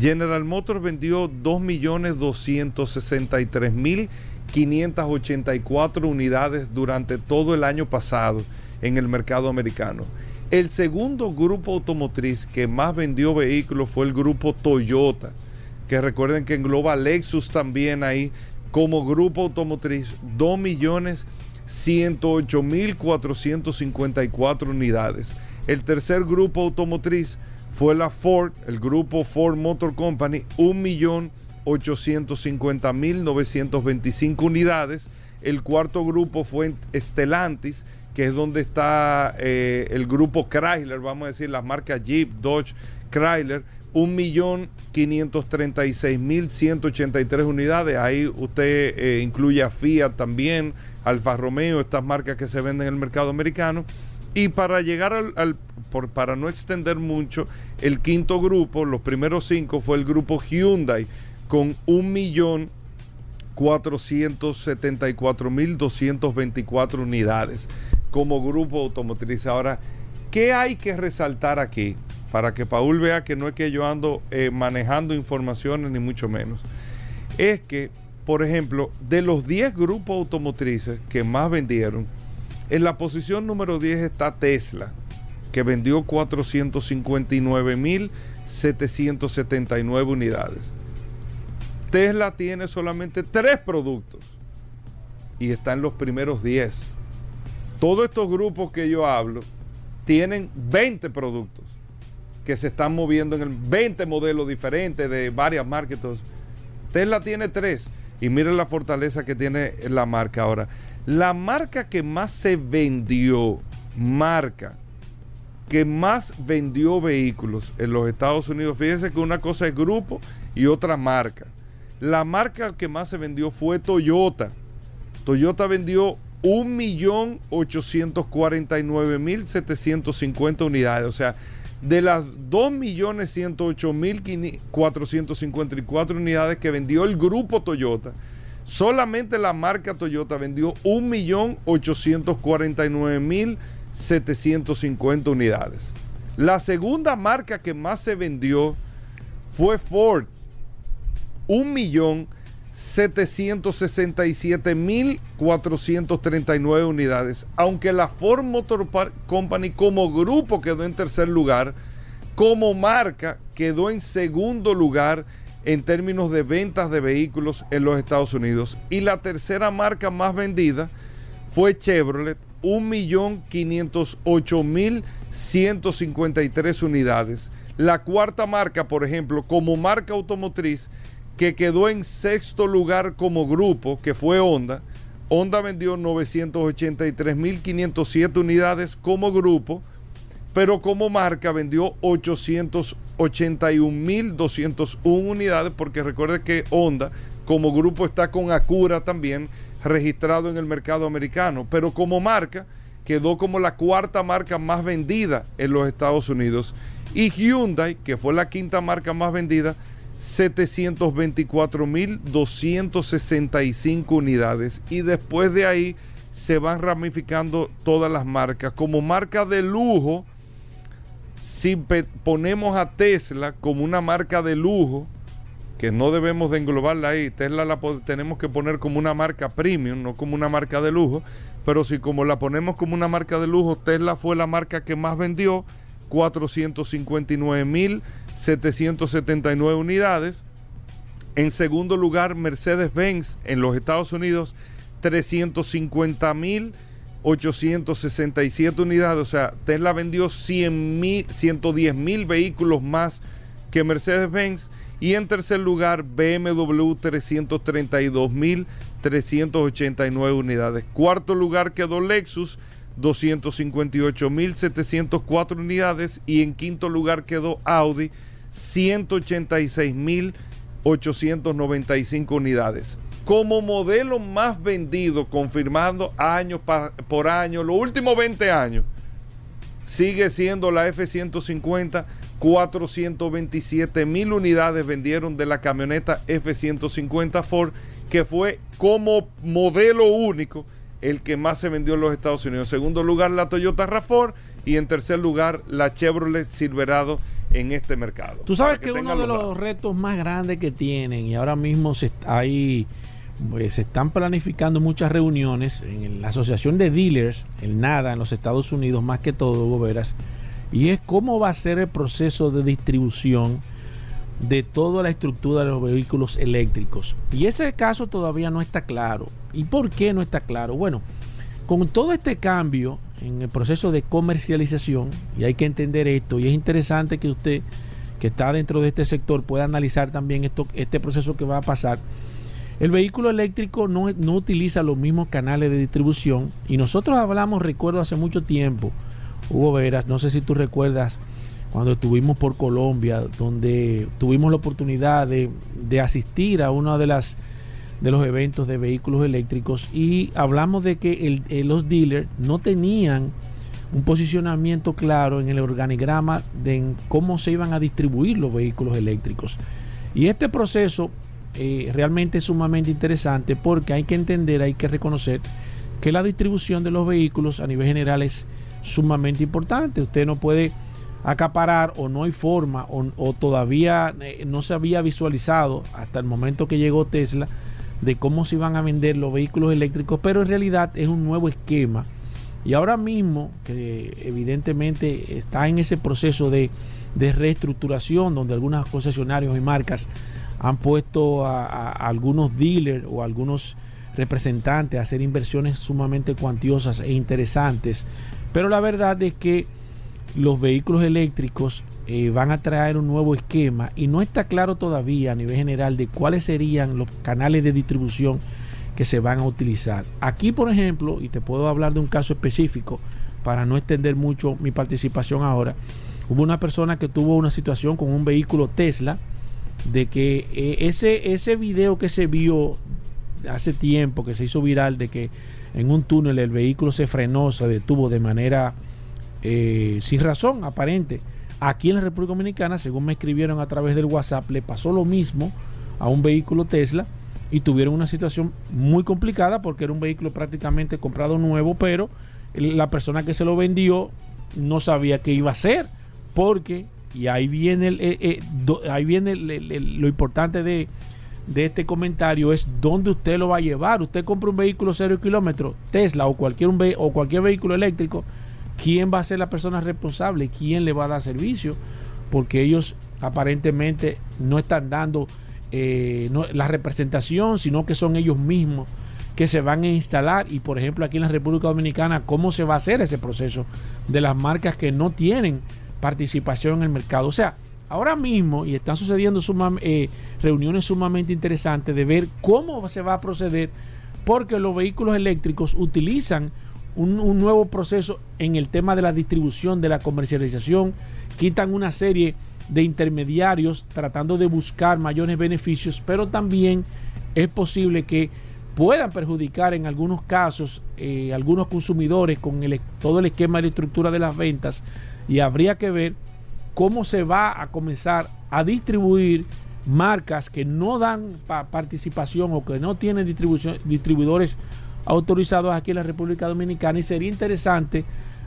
General Motors vendió 2.263.584 unidades durante todo el año pasado en el mercado americano. El segundo grupo automotriz que más vendió vehículos fue el grupo Toyota, que recuerden que engloba Lexus también ahí como grupo automotriz, 2.108.454 unidades. El tercer grupo automotriz fue la Ford, el grupo Ford Motor Company, 1.850.925 unidades. El cuarto grupo fue Stellantis, que es donde está eh, el grupo Chrysler, vamos a decir, las marcas Jeep, Dodge, Chrysler, 1.536.183 unidades. Ahí usted eh, incluye a Fiat también, Alfa Romeo, estas marcas que se venden en el mercado americano. Y para llegar al, para no extender mucho, el quinto grupo, los primeros cinco, fue el grupo Hyundai con un millón unidades como grupo automotriz. Ahora, ¿qué hay que resaltar aquí? Para que Paul vea que no es que yo ando eh, manejando informaciones ni mucho menos. Es que, por ejemplo, de los 10 grupos automotrices que más vendieron, en la posición número 10 está Tesla, que vendió 459.779 unidades. Tesla tiene solamente tres productos y está en los primeros 10. Todos estos grupos que yo hablo tienen 20 productos que se están moviendo en el 20 modelos diferentes de varias marcas. Tesla tiene tres y miren la fortaleza que tiene la marca ahora. La marca que más se vendió, marca que más vendió vehículos en los Estados Unidos, fíjense que una cosa es grupo y otra marca. La marca que más se vendió fue Toyota. Toyota vendió 1.849.750 unidades. O sea, de las 2.108.454 unidades que vendió el grupo Toyota, Solamente la marca Toyota vendió 1.849.750 unidades. La segunda marca que más se vendió fue Ford. 1.767.439 unidades. Aunque la Ford Motor Company como grupo quedó en tercer lugar, como marca quedó en segundo lugar en términos de ventas de vehículos en los Estados Unidos. Y la tercera marca más vendida fue Chevrolet, 1.508.153 unidades. La cuarta marca, por ejemplo, como marca automotriz, que quedó en sexto lugar como grupo, que fue Honda. Honda vendió 983.507 unidades como grupo pero como marca vendió 881.201 unidades, porque recuerde que Honda como grupo está con Acura también registrado en el mercado americano, pero como marca quedó como la cuarta marca más vendida en los Estados Unidos. Y Hyundai, que fue la quinta marca más vendida, 724.265 unidades. Y después de ahí se van ramificando todas las marcas. Como marca de lujo, si ponemos a Tesla como una marca de lujo, que no debemos de englobarla ahí, Tesla la tenemos que poner como una marca premium, no como una marca de lujo, pero si como la ponemos como una marca de lujo, Tesla fue la marca que más vendió, 459.779 unidades. En segundo lugar, Mercedes-Benz en los Estados Unidos, 350.000 867 unidades, o sea, Tesla vendió 100 mil, 110 mil vehículos más que Mercedes-Benz. Y en tercer lugar, BMW 332 mil 389 unidades. Cuarto lugar quedó Lexus, 258.704 unidades. Y en quinto lugar quedó Audi, 186.895 unidades. Como modelo más vendido, confirmando año por año, los últimos 20 años, sigue siendo la F-150. 427 mil unidades vendieron de la camioneta F-150 Ford, que fue como modelo único el que más se vendió en los Estados Unidos. En segundo lugar, la Toyota RAV4 y en tercer lugar, la Chevrolet Silverado en este mercado. Tú sabes que, uno de los, retos más grandes que tienen y ahora mismo se, hay, pues, se están planificando muchas reuniones en la Asociación de Dealers, el NADA en los Estados Unidos, más que todo, Goberas, y es cómo va a ser el proceso de distribución de toda la estructura de los vehículos eléctricos. Y ese caso todavía no está claro. ¿Y por qué no está claro? Bueno, con todo este cambio en el proceso de comercialización, y hay que entender esto, y es interesante que usted que está dentro de este sector pueda analizar también esto, este proceso que va a pasar. El vehículo eléctrico no, no utiliza los mismos canales de distribución y nosotros hablamos, recuerdo hace mucho tiempo, Hugo Veras, no sé si tú recuerdas cuando estuvimos por Colombia, donde tuvimos la oportunidad de, asistir a uno de las de los eventos de vehículos eléctricos y hablamos de que los dealers no tenían un posicionamiento claro en el organigrama de cómo se iban a distribuir los vehículos eléctricos. Y este proceso eh, realmente es sumamente interesante porque hay que entender, hay que reconocer que la distribución de los vehículos a nivel general es sumamente importante. Usted no puede acaparar o no hay forma o, todavía eh, no se había visualizado hasta el momento que llegó Tesla de cómo se iban a vender los vehículos eléctricos, pero en realidad es un nuevo esquema. Y ahora mismo, que evidentemente está en ese proceso de, de reestructuración, donde algunos concesionarios y marcas han puesto a, algunos dealers o algunos representantes a hacer inversiones sumamente cuantiosas e interesantes pero la verdad es que los vehículos eléctricos eh, van a traer un nuevo esquema y no está claro todavía a nivel general de cuáles serían los canales de distribución que se van a utilizar. Aquí, por ejemplo, y te puedo hablar de un caso específico para no extender mucho mi participación ahora, hubo una persona que tuvo una situación con un vehículo Tesla de que eh, ese, ese video que se vio hace tiempo, que se hizo viral, de que en un túnel el vehículo se frenó, se detuvo de manera eh, sin razón aparente. Aquí en la República Dominicana, según me escribieron a través del WhatsApp, le pasó lo mismo a un vehículo Tesla y tuvieron una situación muy complicada porque era un vehículo prácticamente comprado nuevo, pero la persona que se lo vendió no sabía qué iba a hacer porque y ahí viene eh, eh, ahí viene lo importante de, de este comentario es dónde usted lo va a llevar. Usted compra un vehículo cero kilómetros, Tesla o cualquier, un o cualquier vehículo eléctrico, ¿quién va a ser la persona responsable? ¿Quién le va a dar servicio? Porque ellos aparentemente no están dando eh, la representación, sino que son ellos mismos que se van a instalar y por ejemplo aquí en la República Dominicana, ¿cómo se va a hacer ese proceso de las marcas que no tienen participación en el mercado? O sea, ahora mismo, y están sucediendo eh, reuniones sumamente interesantes de ver cómo se va a proceder, porque los vehículos eléctricos utilizan un, nuevo proceso en el tema de la distribución, de la comercialización, quitan una serie de intermediarios tratando de buscar mayores beneficios, pero también es posible que puedan perjudicar en algunos casos eh, algunos consumidores con todo el esquema de estructura de las ventas y habría que ver cómo se va a comenzar a distribuir marcas que no dan participación o que no tienen distribuidores autorizados aquí en la República Dominicana y sería interesante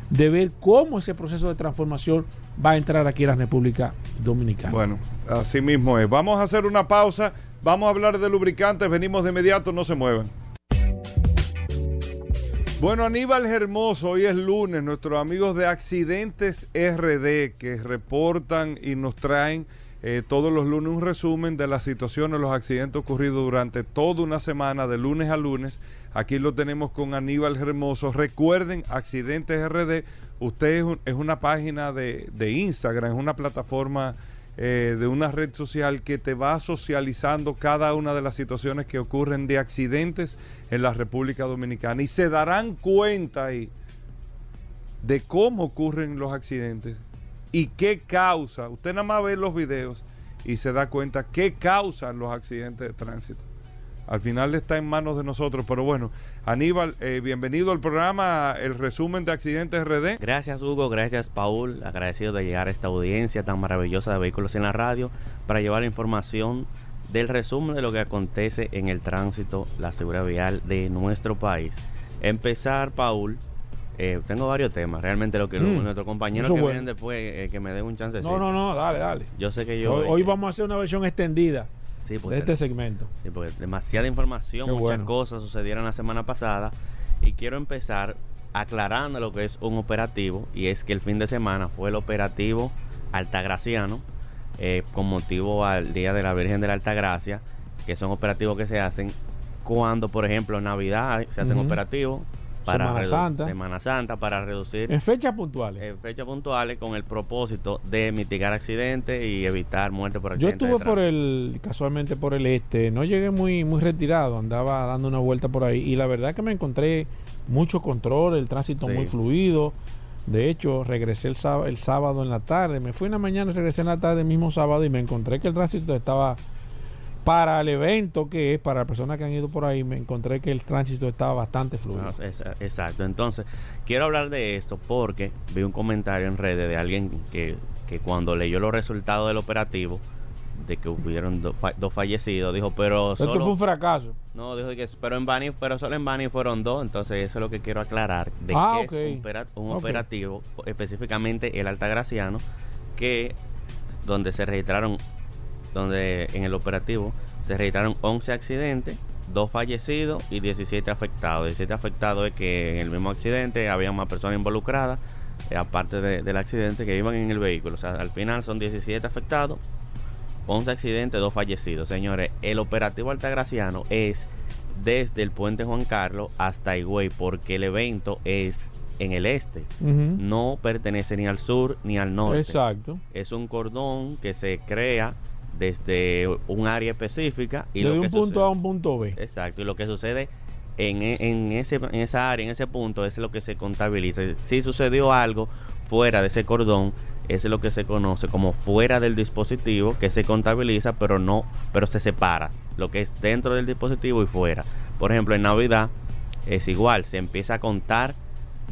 de ver cómo ese proceso de transformación va a entrar aquí en la República Dominicana. Bueno, así mismo es. Vamos a hacer una pausa, vamos a hablar de lubricantes, venimos de inmediato, no se muevan. Bueno, Aníbal Hermoso, hoy es lunes, nuestros amigos de Accidentes RD que reportan y nos traen eh, todos los lunes un resumen de las situaciones, los accidentes ocurridos durante toda una semana, de lunes a lunes. Aquí lo tenemos con Aníbal Hermoso. Recuerden, Accidentes RD, usted es, una página de, de, Instagram, es una plataforma eh, de una red social que te va socializando cada una de las situaciones que ocurren de accidentes en la República Dominicana y se darán cuenta ahí de cómo ocurren los accidentes y qué causa. Usted nada más ve los videos y se da cuenta qué causan los accidentes de tránsito. Al final está en manos de nosotros, pero bueno, Aníbal, eh, bienvenido al programa, el resumen de accidentes RD. Gracias Hugo, gracias Paul, agradecido de llegar a esta audiencia tan maravillosa de vehículos en la radio para llevar la información del resumen de lo que acontece en el tránsito, la seguridad vial de nuestro país. Empezar, Paul, eh, tengo varios temas. Realmente lo que mm. nuestro compañero que vienen después, eh, que me dé un chance. No, no, no, dale, dale. Yo sé que yo. Hoy, vamos a hacer una versión extendida de este segmento. Sí, porque demasiada información, muchas cosas sucedieron la semana pasada. Y quiero empezar aclarando lo que es un operativo. Y es que el fin de semana fue el operativo Altagraciano, eh, con motivo al Día de la Virgen de la Altagracia, que son operativos que se hacen cuando, por ejemplo, en Navidad se hacen operativos para Semana Santa. Semana Santa para reducir en fechas puntuales. En fechas puntuales con el propósito de mitigar accidentes y evitar muerte por accidentes. Yo estuve por el casualmente por el este, no llegué muy muy retirado, andaba dando una vuelta por ahí y la verdad que me encontré mucho control, el tránsito muy fluido. De hecho, regresé el sábado, el sábado en la tarde, me fui en la mañana, regresé en la tarde el mismo sábado y me encontré que el tránsito estaba para el evento que es, para las personas que han ido por ahí, me encontré que el tránsito estaba bastante fluido. exacto. Entonces, quiero hablar de esto porque vi un comentario en redes de alguien que, cuando leyó los resultados del operativo, de que hubieron dos fallecidos, dijo, pero Esto fue un fracaso. No, dijo que pero en Bani, pero solo en Bani fueron dos, entonces eso es lo que quiero aclarar, de ah, que es un, operativo, específicamente el Altagraciano, que donde se registraron donde en el operativo se registraron 11 accidentes, 2 fallecidos y 17 afectados. 17 afectados es que en el mismo accidente había más personas involucradas, eh, aparte del accidente, que iban en el vehículo. O sea, al final son 17 afectados, 11 accidentes, 2 fallecidos. Señores, el operativo Altagraciano es desde el puente Juan Carlos hasta Higüey, porque el evento es en el este. No pertenece ni al sur ni al norte. Exacto. Es un cordón que se crea desde un área específica. Y de un punto A a un punto B. Exacto, y lo que sucede en, en, ese, en esa área, en ese punto, es lo que se contabiliza. Si sucedió algo fuera de ese cordón, es lo que se conoce como fuera del dispositivo, que se contabiliza, pero no, pero se separa lo que es dentro del dispositivo y fuera. Por ejemplo, en Navidad es igual, se empieza a contar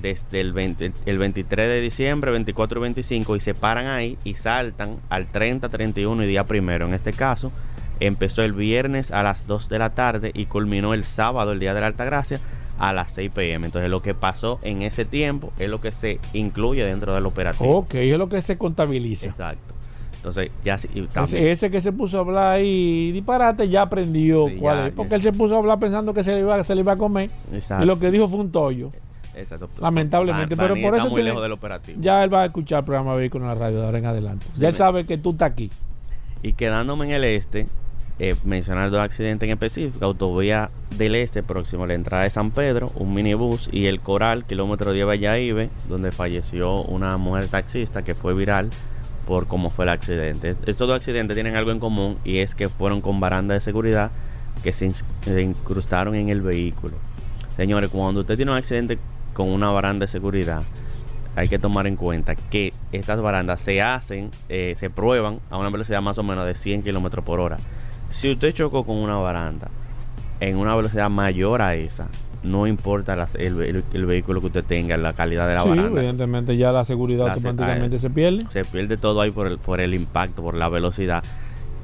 desde el, 23 de diciembre, 24 y 25 y se paran ahí y saltan al 30, 31 y día primero. En este caso, empezó el viernes a las 2 de la tarde y culminó el sábado, el día de la Alta Gracia, a las 6 pm. Entonces, lo que pasó en ese tiempo es lo que se incluye dentro del operativo. Ok, es lo que se contabiliza. Exacto. Entonces, ya ese, que se puso a hablar y disparate ya aprendió cuál es. Porque él se puso a hablar pensando que se le iba, se le iba a comer. Y lo que dijo fue un tollo. Lamentablemente, pero por eso muy lejos del operativo. ya él va a escuchar el programa Vehículo en la radio de ahora en adelante. ya él sabe que tú estás aquí. Y quedándome en el este, eh, mencionar dos accidentes en específico: Autovía del Este, próximo a la entrada de San Pedro, un minibús y el Coral, kilómetro 10 Valladolid, donde falleció una mujer taxista que fue viral por cómo fue el accidente. Estos dos accidentes tienen algo en común y es que fueron con baranda de seguridad que se incrustaron en el vehículo. Señores, cuando usted tiene un accidente con una baranda de seguridad, hay que tomar en cuenta que estas barandas se hacen, eh, se prueban a una velocidad más o menos de 100 kilómetros por hora. Si usted chocó con una baranda en una velocidad mayor a esa, no importa el, vehículo que usted tenga, la calidad de la sí, Evidentemente, ya la seguridad automáticamente se pierde. Se pierde todo ahí por el, por el impacto, por la velocidad.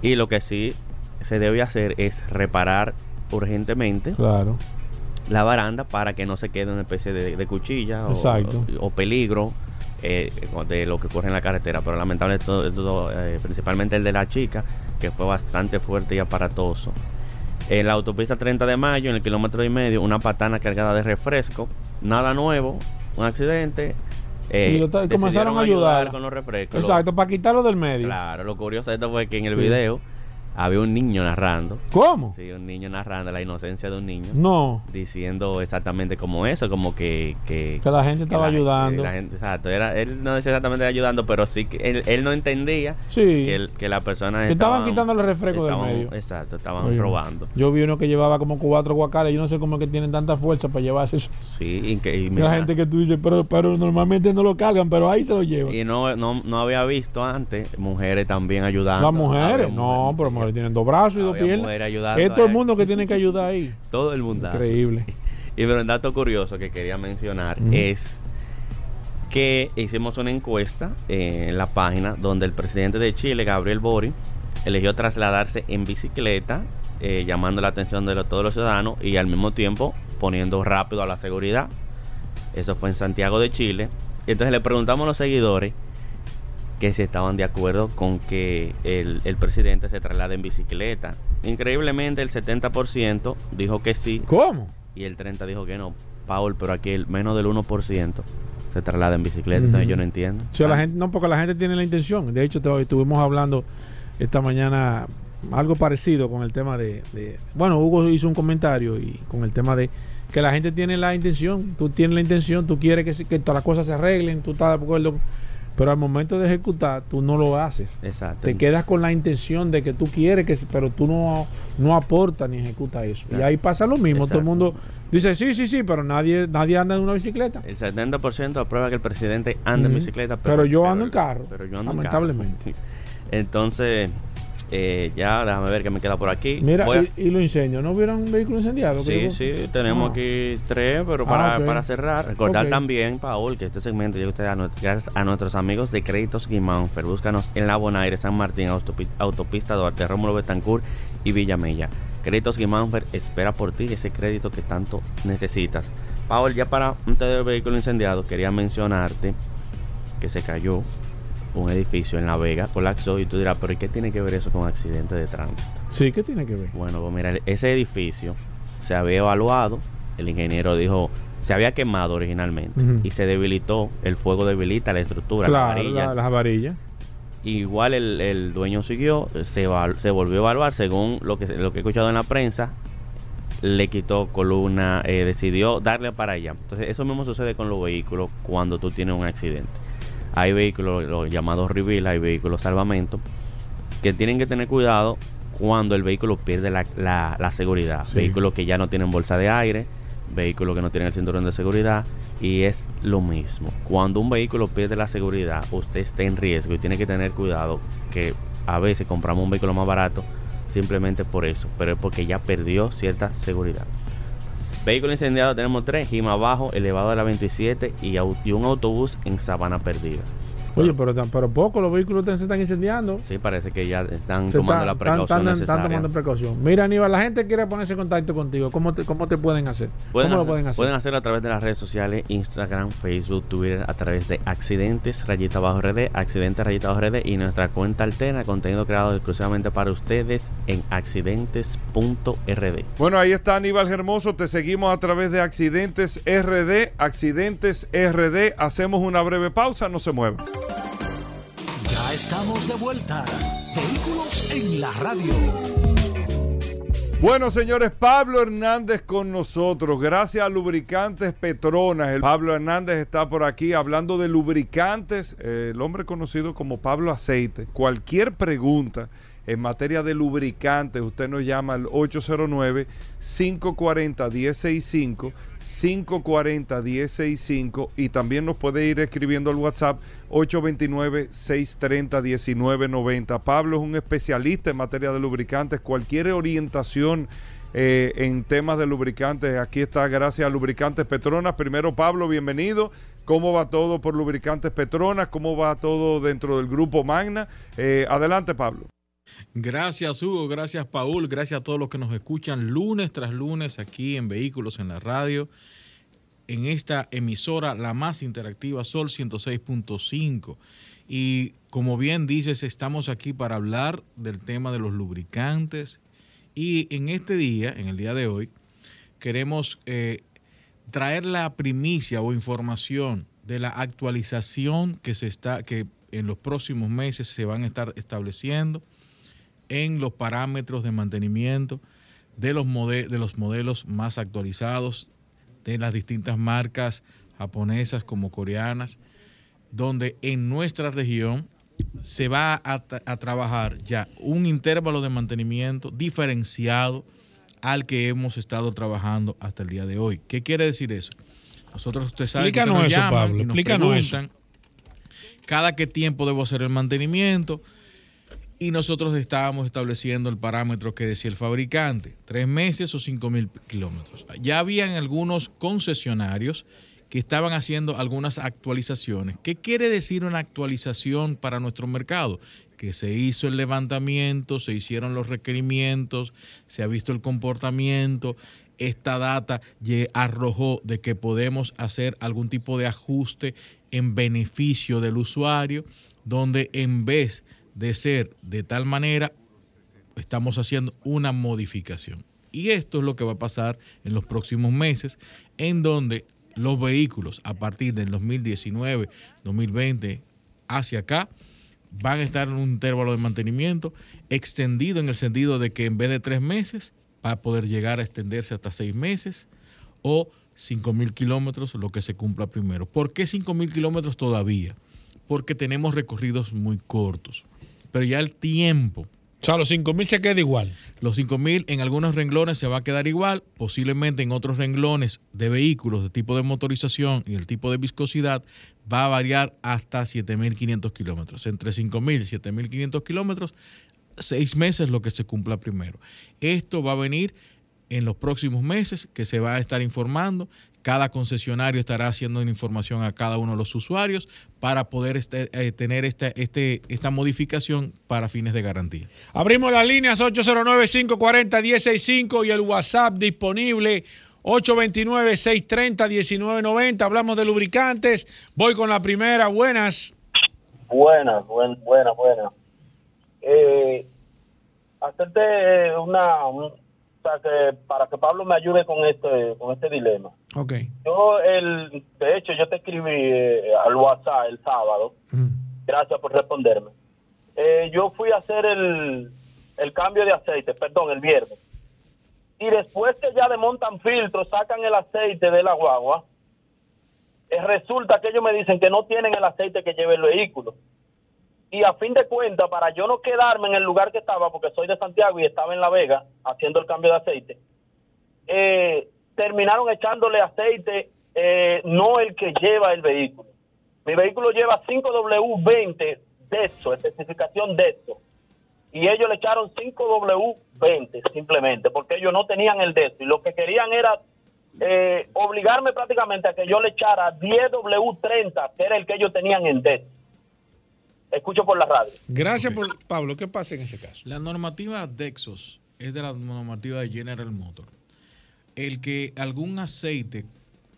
Y lo que sí se debe hacer es reparar urgentemente. Claro la baranda para que no se quede una especie de, cuchilla o, peligro eh, de lo que ocurre en la carretera. Pero lamentablemente, todo, eh, principalmente el de la chica, que fue bastante fuerte y aparatoso. En la autopista 30 de mayo, en el kilómetro y medio, una patana cargada de refresco. Nada nuevo, un accidente. Eh, y comenzaron a ayudar con los refrescos. Exacto, para quitarlo del medio. Claro, lo curioso de esto fue que en el video había un niño narrando. ¿Cómo? Sí, un niño narrando la inocencia de un niño. No. Diciendo exactamente como eso, como que... Que, que la gente estaba ayudando. La gente, exacto. Era, él no decía exactamente ayudando, pero sí que él, él no entendía sí. que, que la persona... Que estaban, quitando los refrescos del medio. Exacto, estaban robando. Yo vi uno que llevaba como cuatro guacales. Yo no sé cómo es que tienen tanta fuerza para llevarse eso. Sí, y, que, y la gente que tú dices, pero, pero normalmente no lo cargan, pero ahí se lo llevan. Y no, no, no había visto antes mujeres también ayudando. Las mujeres, no, pero mujeres tienen dos brazos y dos piernas. Es todo el mundo que tiene que ayudar ahí. [laughs] Todo el mundo. Increíble. [laughs] Y pero un dato curioso que quería mencionar es que hicimos una encuesta en la página donde el presidente de Chile, Gabriel Bori, eligió trasladarse en bicicleta, eh, llamando la atención de todos los ciudadanos y al mismo tiempo poniendo rápido a la seguridad. Eso fue en Santiago de Chile. Entonces le preguntamos a los seguidores que si estaban de acuerdo con que el, el presidente se traslade en bicicleta. Increíblemente el 70% dijo que sí. ¿Cómo? Y el 30% dijo que no. Paul, pero aquí el menos del 1% se traslada en bicicleta. Entonces yo no entiendo. O la gente, no, porque la gente tiene la intención. De hecho, estuvimos hablando esta mañana algo parecido con el tema de, de, Bueno, Hugo hizo un comentario y con el tema de que la gente tiene la intención. Tú tienes la intención, tú quieres que, que todas las cosas se arreglen, tú estás de acuerdo pero al momento de ejecutar, tú no lo haces. Exacto. Te quedas con la intención de que tú quieres, que, pero tú no, no aportas ni ejecutas eso. Y ahí pasa lo mismo. Todo el mundo dice, sí, sí, sí, pero nadie, nadie anda en una bicicleta. El 70% aprueba que el presidente anda en bicicleta. Pero, yo ando en carro. Pero yo ando lamentablemente. [laughs] Entonces, eh, ya, déjame ver qué me queda por aquí. Mira, y, lo incendio, ¿no hubieran vehículos incendiados? Sí, sí, tenemos ah. aquí tres, pero para, ah, para cerrar, recordar también, Paul, que este segmento llega usted a, gracias a nuestros amigos de Créditos Guimánfer. Búscanos en La Bonaire, San Martín, Autopista Duarte, Rómulo Betancourt y Villamella. Créditos Guimánfer espera por ti ese crédito que tanto necesitas. Paul, ya para un del vehículo incendiado, quería mencionarte que se cayó un edificio en La Vega, colapsó y tú dirás, pero ¿qué tiene que ver eso con accidente de tránsito? Sí, ¿qué tiene que ver? Bueno, pues mira, ese edificio se había evaluado, el ingeniero dijo, se había quemado originalmente y se debilitó, el fuego debilita la estructura, claro, la las varillas. Igual el, dueño siguió, se, se volvió a evaluar según lo que, lo que he escuchado en la prensa, le quitó columna, eh, decidió darle para allá. Entonces eso mismo sucede con los vehículos cuando tú tienes un accidente hay vehículos, los llamados reveal, hay vehículos salvamento, que tienen que tener cuidado cuando el vehículo pierde la, la, seguridad. Vehículos que ya no tienen bolsa de aire, vehículos que no tienen el cinturón de seguridad, y es lo mismo. Cuando un vehículo pierde la seguridad, usted está en riesgo y tiene que tener cuidado que a veces compramos un vehículo más barato simplemente por eso, pero es porque ya perdió cierta seguridad. Vehículo incendiado tenemos tres, Gima Abajo, elevado de la 27 y, y un autobús en Sabana Perdida. Oye, pero, pero poco los vehículos se están incendiando. Sí, parece que ya están tomando la precaución están, tomando precaución. Mira, Aníbal, la gente quiere ponerse en contacto contigo. ¿Cómo te, cómo te pueden hacer? ¿Cómo lo pueden hacer? Pueden hacerlo a través de las redes sociales, Instagram, Facebook, Twitter, a través de Accidentes, Rayita Bajo RD, Accidentes, Rayita Bajo RD y nuestra cuenta alterna, contenido creado exclusivamente para ustedes en accidentes.rd. Bueno, ahí está Aníbal Hermoso. Te seguimos a través de Accidentes RD, Accidentes RD. Hacemos una breve pausa, no se muevan. Ya estamos de vuelta. Vehículos en la radio. Bueno, señores, Pablo Hernández con nosotros. Gracias a Lubricantes Petronas. El Pablo Hernández está por aquí hablando de lubricantes. Eh, el hombre conocido como Pablo Aceite. Cualquier pregunta en materia de lubricantes, usted nos llama al 809-540-1065, 540-1065 y también nos puede ir escribiendo al WhatsApp 829-630-1990. Pablo es un especialista en materia de lubricantes. Cualquier orientación eh, en temas de lubricantes, aquí está gracias a Lubricantes Petronas. Primero, Pablo, bienvenido. ¿Cómo va todo por Lubricantes Petronas? ¿Cómo va todo dentro del grupo Magna? Eh, adelante, Pablo. Gracias Hugo, gracias Paul, gracias a todos los que nos escuchan lunes tras lunes aquí en Vehículos en la Radio, en esta emisora la más interactiva Sol 106.5. Y como bien dices, estamos aquí para hablar del tema de los lubricantes. Y en este día, en el día de hoy, queremos eh, traer la primicia o información de la actualización que se está, que en los próximos meses se van a estar estableciendo en los parámetros de mantenimiento de los, de los modelos más actualizados de las distintas marcas japonesas como coreanas, donde en nuestra región se va a, trabajar ya un intervalo de mantenimiento diferenciado al que hemos estado trabajando hasta el día de hoy. ¿Qué quiere decir eso? Nosotros, usted sabe que nos eso, Pablo. Y nos preguntan cada qué tiempo debo hacer el mantenimiento y nosotros estábamos estableciendo el parámetro que decía el fabricante, tres meses o cinco mil kilómetros. Ya habían algunos concesionarios que estaban haciendo algunas actualizaciones. ¿Qué quiere decir una actualización para nuestro mercado? Que se hizo el levantamiento, se hicieron los requerimientos, se ha visto el comportamiento, esta data arrojó de que podemos hacer algún tipo de ajuste en beneficio del usuario, donde en vez de ser de tal manera, estamos haciendo una modificación. Y esto es lo que va a pasar en los próximos meses, en donde los vehículos a partir del 2019, 2020 hacia acá van a estar en un intervalo de mantenimiento extendido en el sentido de que en vez de tres meses va a poder llegar a extenderse hasta seis meses o cinco mil kilómetros, lo que se cumpla primero. ¿Por qué cinco mil kilómetros todavía? Porque tenemos recorridos muy cortos. Pero ya el tiempo o sea, los 5.000 se queda igual. Los 5.000 en algunos renglones se va a quedar igual, posiblemente en otros renglones de vehículos de tipo de motorización y el tipo de viscosidad va a variar hasta 7.500 kilómetros. Entre 5.000 y 7.500 kilómetros, seis meses lo que se cumpla primero. Esto va a venir en los próximos meses que se va a estar informando cada concesionario estará haciendo una información a cada uno de los usuarios para poder este, eh, tener este, este, esta modificación para fines de garantía. Abrimos las líneas 809-540-165 y el WhatsApp disponible 829-630-1990. Hablamos de lubricantes. Voy con la primera. Buenas. Buenas, buenas, buenas. Buena. Eh, hacerte una, que para que Pablo me ayude con este con este dilema. Okay. Yo el de hecho yo te escribí eh, al WhatsApp el sábado. Gracias por responderme. Eh, yo fui a hacer el, el cambio de aceite, perdón, el viernes. Y después que ya desmontan filtros, sacan el aceite de la guagua, eh, resulta que ellos me dicen que no tienen el aceite que lleve el vehículo y a fin de cuentas, para yo no quedarme en el lugar que estaba, porque soy de Santiago y estaba en La Vega haciendo el cambio de aceite, eh, terminaron echándole aceite, eh, no el que lleva el vehículo. Mi vehículo lleva 5W20 de eso, especificación de eso. Y ellos le echaron 5W20 simplemente, porque ellos no tenían el de eso. Y lo que querían era eh, obligarme prácticamente a que yo le echara 10W30, que era el que ellos tenían en DESO escucho por la radio. Gracias, por, Pablo. ¿Qué pasa en ese caso? La normativa Dexos es de la normativa de General Motor. El que algún aceite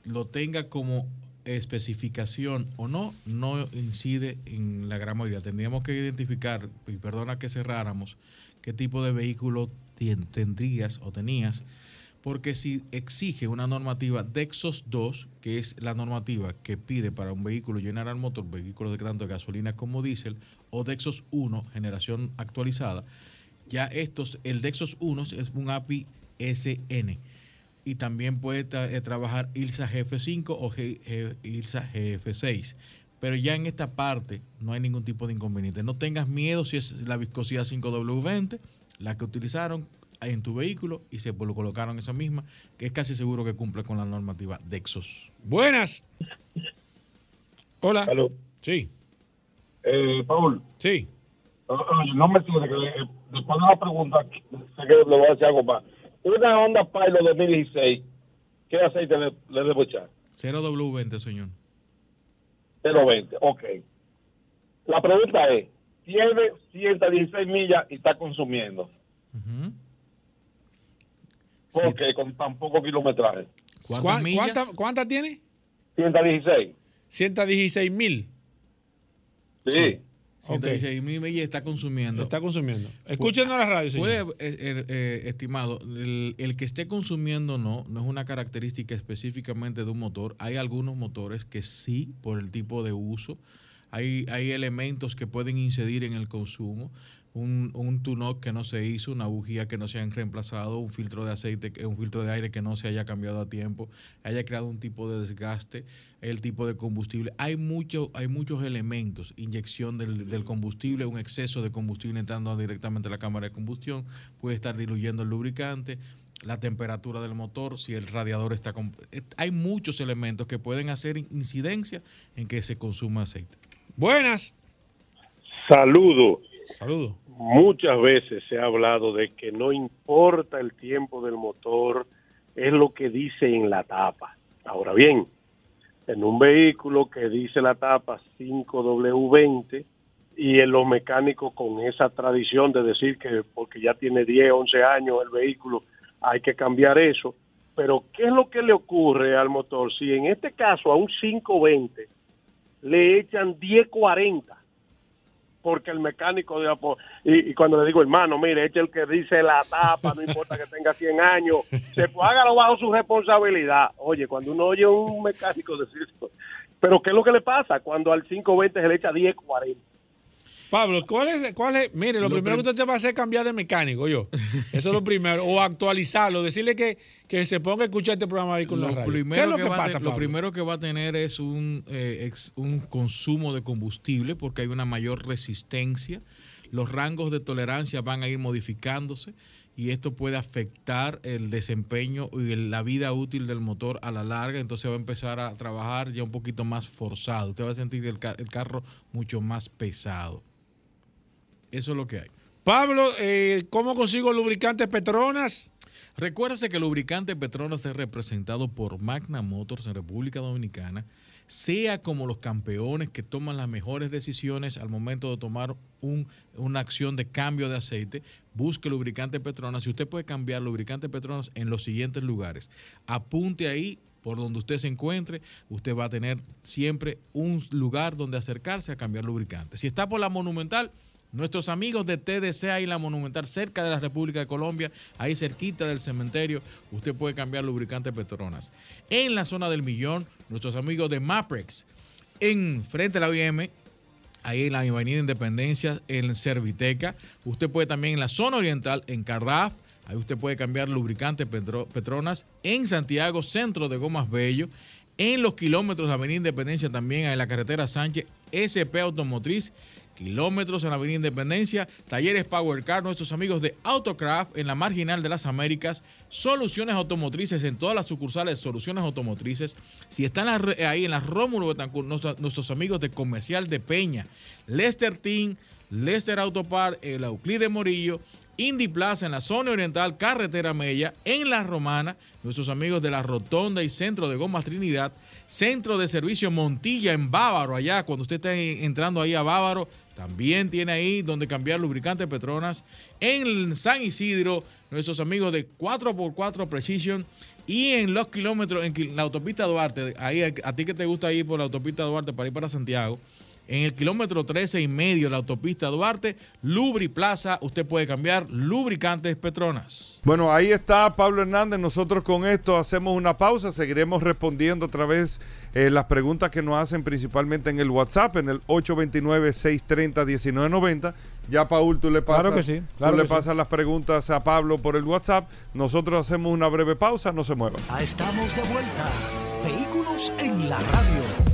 lo tenga como especificación o no, no incide en la gran mayoría. Tendríamos que identificar, y perdona que cerráramos, qué tipo de vehículo tendrías o tenías porque si exige una normativa DEXOS 2, que es la normativa que pide para un vehículo General Motor, vehículo de tanto gasolina como diésel, o DEXOS 1, generación actualizada, ya estos, el DEXOS 1 es un API SN y también puede eh, trabajar ILSA GF5 o ILSA GF6. Pero ya en esta parte no hay ningún tipo de inconveniente. No tengas miedo si es la viscosidad 5W20, la que utilizaron, en tu vehículo y se lo colocaron esa misma, que es casi seguro que cumple con la normativa Dexos. Buenas. Hola. Sí. Eh, Paul. Sí. No me que después de la pregunta, sé que le voy a decir algo más. Una Honda Pilot 2016, ¿qué aceite le, le debo echar? 0W20, señor. 0W20, ok. La pregunta es, tiene 116 millas y está consumiendo. Porque con tan poco kilometraje. ¿Cuántas ¿Cuánta, tiene? 116. 116 mil. Sí. 116 mil millas está consumiendo. Está consumiendo. Escúchenos la radio, señor. Puede, eh, eh, eh, estimado, el, que esté consumiendo no, no es una característica específicamente de un motor. Hay algunos motores que sí, por el tipo de uso, hay, hay elementos que pueden incidir en el consumo un, un que no se hizo, una bujía que no se han reemplazado, un filtro de aceite, un filtro de aire que no se haya cambiado a tiempo, haya creado un tipo de desgaste, el tipo de combustible. Hay, mucho, hay muchos elementos, inyección del, del combustible, un exceso de combustible entrando directamente a la cámara de combustión, puede estar diluyendo el lubricante, la temperatura del motor, si el radiador está... Eh, hay muchos elementos que pueden hacer incidencia en que se consuma aceite. Buenas. Saludos. Saludos. Muchas veces se ha hablado de que no importa el tiempo del motor, es lo que dice en la tapa. Ahora bien, en un vehículo que dice la tapa 5W20 y en los mecánicos con esa tradición de decir que porque ya tiene 10, 11 años el vehículo hay que cambiar eso, pero ¿qué es lo que le ocurre al motor si en este caso a un 520 le echan 1040? Porque el mecánico de y, y, cuando le digo hermano mire eche el que dice la tapa no importa que tenga 100 años se hágalo bajo su responsabilidad oye cuando uno oye a un mecánico decir esto pero qué es lo que le pasa cuando al 520 se le echa 1040 Pablo, ¿cuál es, cuál es? Mire, lo, primero que usted te va a hacer es cambiar de mecánico, yo. [laughs] Eso es lo primero. O actualizarlo, decirle que, que se ponga a escuchar este programa ahí con la radio. ¿Qué es lo que, pasa, Lo primero que va a tener es un, eh, un consumo de combustible porque hay una mayor resistencia. Los rangos de tolerancia van a ir modificándose y esto puede afectar el desempeño y la vida útil del motor a la larga, entonces va a empezar a trabajar ya un poquito más forzado. Usted va a sentir el, el carro mucho más pesado. Eso es lo que hay. Pablo, eh, ¿cómo consigo lubricantes Petronas? Recuérdese que el lubricante Petronas es representado por Magna Motors en República Dominicana, sea como los campeones que toman las mejores decisiones al momento de tomar una acción de cambio de aceite, busque lubricante Petronas. Si usted puede cambiar lubricante Petronas en los siguientes lugares, apunte ahí por donde usted se encuentre, usted va a tener siempre un lugar donde acercarse a cambiar lubricante. Si está por la Monumental, Nuestros amigos de TDC ahí la Monumental, cerca de la República de Colombia, ahí cerquita del cementerio, usted puede cambiar lubricante Petronas. En la zona del Millón, nuestros amigos de Maprex, en frente a la OIM, ahí en la Avenida Independencia, en Serviteca. Usted puede también en la zona oriental, en Cardaf, ahí usted puede cambiar lubricante Petronas. En Santiago, centro de Gomas Bello. En los kilómetros de Avenida Independencia también, en la carretera Sánchez, SP Automotriz kilómetros en la Avenida Independencia, talleres Power Car, nuestros amigos de Autocraft en la Marginal de las Américas, soluciones automotrices en todas las sucursales. Soluciones automotrices. Si están ahí en la Rómulo Betancourt, nuestros, amigos de Comercial de Peña, Lester Team, Lester Autopar, el Euclid de Morillo, Indy Plaza en la zona oriental, Carretera Mella, en La Romana, nuestros amigos de la Rotonda y Centro de Gomas Trinidad, Centro de Servicio Montilla en Bávaro, allá cuando usted esté entrando ahí a Bávaro, también tiene ahí donde cambiar lubricante Petronas. En San Isidro, nuestros amigos de 4x4 Precision. Y en los kilómetros, en la autopista Duarte, ahí a ti que te gusta ir por la autopista Duarte para ir para Santiago, en el kilómetro 13 y medio de la autopista Duarte, Lubri Plaza, usted puede cambiar lubricantes Petronas. Bueno, ahí está Pablo Hernández. Nosotros con esto hacemos una pausa. Seguiremos respondiendo otra vez eh, las preguntas que nos hacen principalmente en el WhatsApp, en el 829-630-1990. Ya, Paul, tú le pasas, sí, tú le pasas las preguntas a Pablo por el WhatsApp. Nosotros hacemos una breve pausa, no se muevan. Estamos de vuelta. Vehículos en la radio.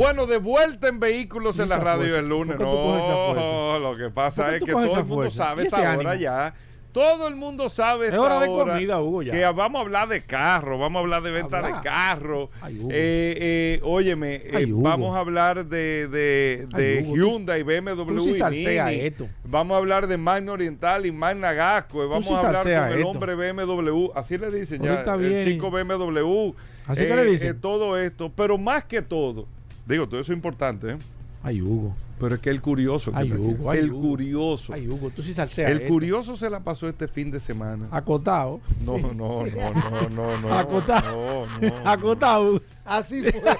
Bueno, de vuelta en vehículos en la radio el lunes. No, lo que pasa es que todo el mundo sabe esta hora ya. Todo el mundo sabe esta hora, de comida, Hugo, ya. que vamos a hablar de carro, vamos a hablar de venta de carro. eh, eh, óyeme, eh, vamos a hablar de, de, de Hyundai, BMW y Mini. Vamos a hablar de Magna Oriental y Magna Gasco. Vamos a hablar con el hombre BMW. Así le dicen ya, el chico BMW. Así que le dicen. todo esto, pero más que todo Digo, todo eso es importante, ¿eh? Ay, Hugo. Pero es que el curioso. Ay, Hugo. el curioso. Ay, Hugo, tú sí salseas. El curioso se la pasó este fin de semana. Acotado. No, no, no, no, no, no. Acotado. No, no. Acotado. Así fue. [laughs]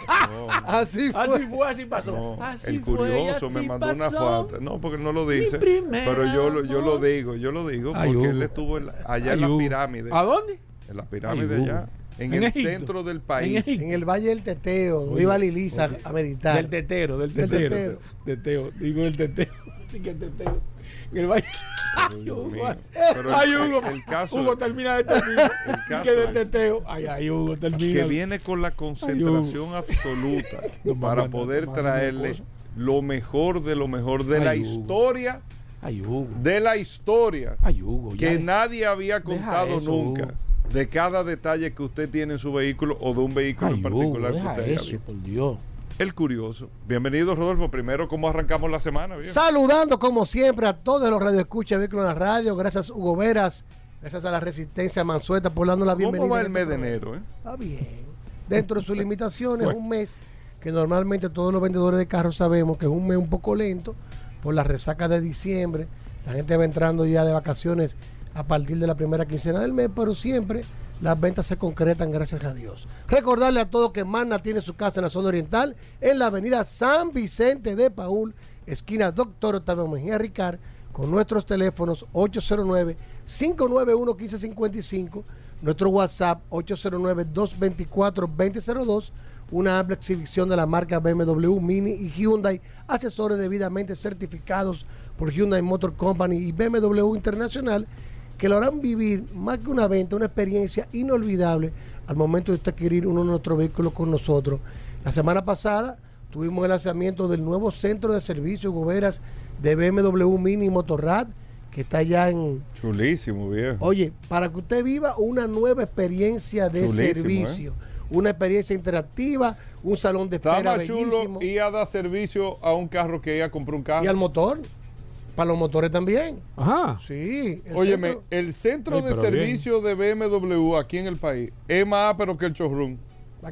Así fue. Así fue, así pasó. Así el curioso fue, me mandó pasó. una foto. No, porque no lo dice. Pero yo, lo- yo lo digo, yo lo digo. Ay, porque Hugo. él estuvo en la- allá Ay, en la pirámide. ¿A dónde? En la pirámide Ay, Hugo. allá. En, el centro del país. En, el Valle del Teteo, donde iba Lilisa a meditar. Del tetero, del tetero. Del teteo. Digo el teteo. [laughs] Digo el teteo. En el Valle. Ay, Hugo. Ay, Hugo. El caso, Hugo termina de terminar. El que del teteo. Ay, ay, Hugo termina. Que viene con la concentración absoluta [laughs] para poder traerle lo mejor de lo mejor de la historia. Ay, Hugo. De la historia. Ay, Hugo. Que nadie había contado nunca de cada detalle que usted tiene en su vehículo o de un vehículo en particular que usted eso, por Dios. El curioso. Bienvenido, Rodolfo. Primero, ¿cómo arrancamos la semana? Saludando, como siempre, a todos los radioescuchas de Vehículos en la Radio. Gracias, Hugo Veras. Gracias a la Resistencia Mansueta por darnos la bienvenida. ¿Cómo va el este mes de enero? Eh? Está bien. Dentro de sus limitaciones, un mes que normalmente todos los vendedores de carros sabemos que es un mes un poco lento por la resaca de diciembre. La gente va entrando ya de vacaciones a partir de la primera quincena del mes, pero siempre las ventas se concretan, gracias a Dios. Recordarle a todos que Magna tiene su casa en la zona oriental, en la avenida San Vicente de Paul, esquina Doctor Octavio Mejía Ricard, con nuestros teléfonos 809-591-1555, nuestro WhatsApp 809-224-2002, una amplia exhibición de la marca BMW, Mini y Hyundai, asesores debidamente certificados por Hyundai Motor Company y BMW Internacional que lo harán vivir más que una venta, una experiencia inolvidable al momento de usted adquirir uno de nuestros vehículos con nosotros. La semana pasada tuvimos el lanzamiento del nuevo centro de servicios goberas de BMW Mini Motorrad que está ya en... Chulísimo, viejo. Oye, para que usted viva una nueva experiencia de servicio. ¿eh? Una experiencia interactiva, un salón de espera Está chulo y a dar servicio a un carro que ella compró un carro. Y al motor. Para los motores también. Ajá. Sí. El Óyeme, centro... el centro de servicio de BMW aquí en el país es más pero que el showroom.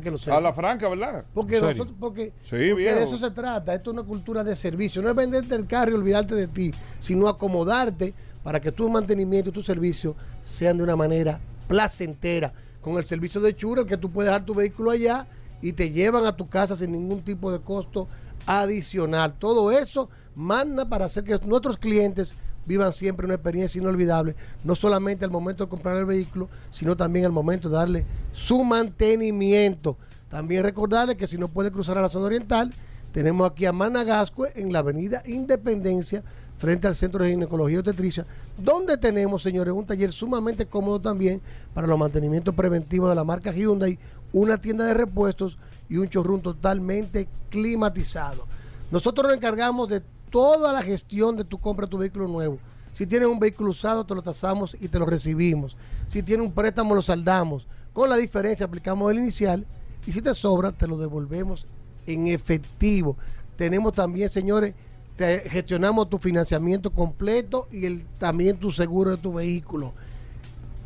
Que lo a la franca, ¿verdad? Porque, nosotros, porque, de eso se trata. Esto es una cultura de servicio. No es venderte el carro y olvidarte de ti, sino acomodarte para que tu mantenimiento y tu servicio sean de una manera placentera. Con el servicio de Chura, que tú puedes dejar tu vehículo allá y te llevan a tu casa sin ningún tipo de costo adicional. Todo eso manda para hacer que nuestros clientes vivan siempre una experiencia inolvidable, no solamente al momento de comprar el vehículo, sino también al momento de darle su mantenimiento. También recordarles que si no puede cruzar a la zona oriental, tenemos aquí a Managascue en la avenida Independencia, frente al Centro de Ginecología y Obstetricia, donde tenemos, señores, un taller sumamente cómodo también para los mantenimientos preventivos de la marca Hyundai, una tienda de repuestos y un showroom totalmente climatizado. Nosotros nos encargamos de toda la gestión de tu compra de tu vehículo nuevo. Si tienes un vehículo usado, te lo tasamos y te lo recibimos. Si tienes un préstamo, lo saldamos. Con la diferencia, aplicamos el inicial y si te sobra, te lo devolvemos en efectivo. Tenemos también, señores, gestionamos tu financiamiento completo y también tu seguro de tu vehículo.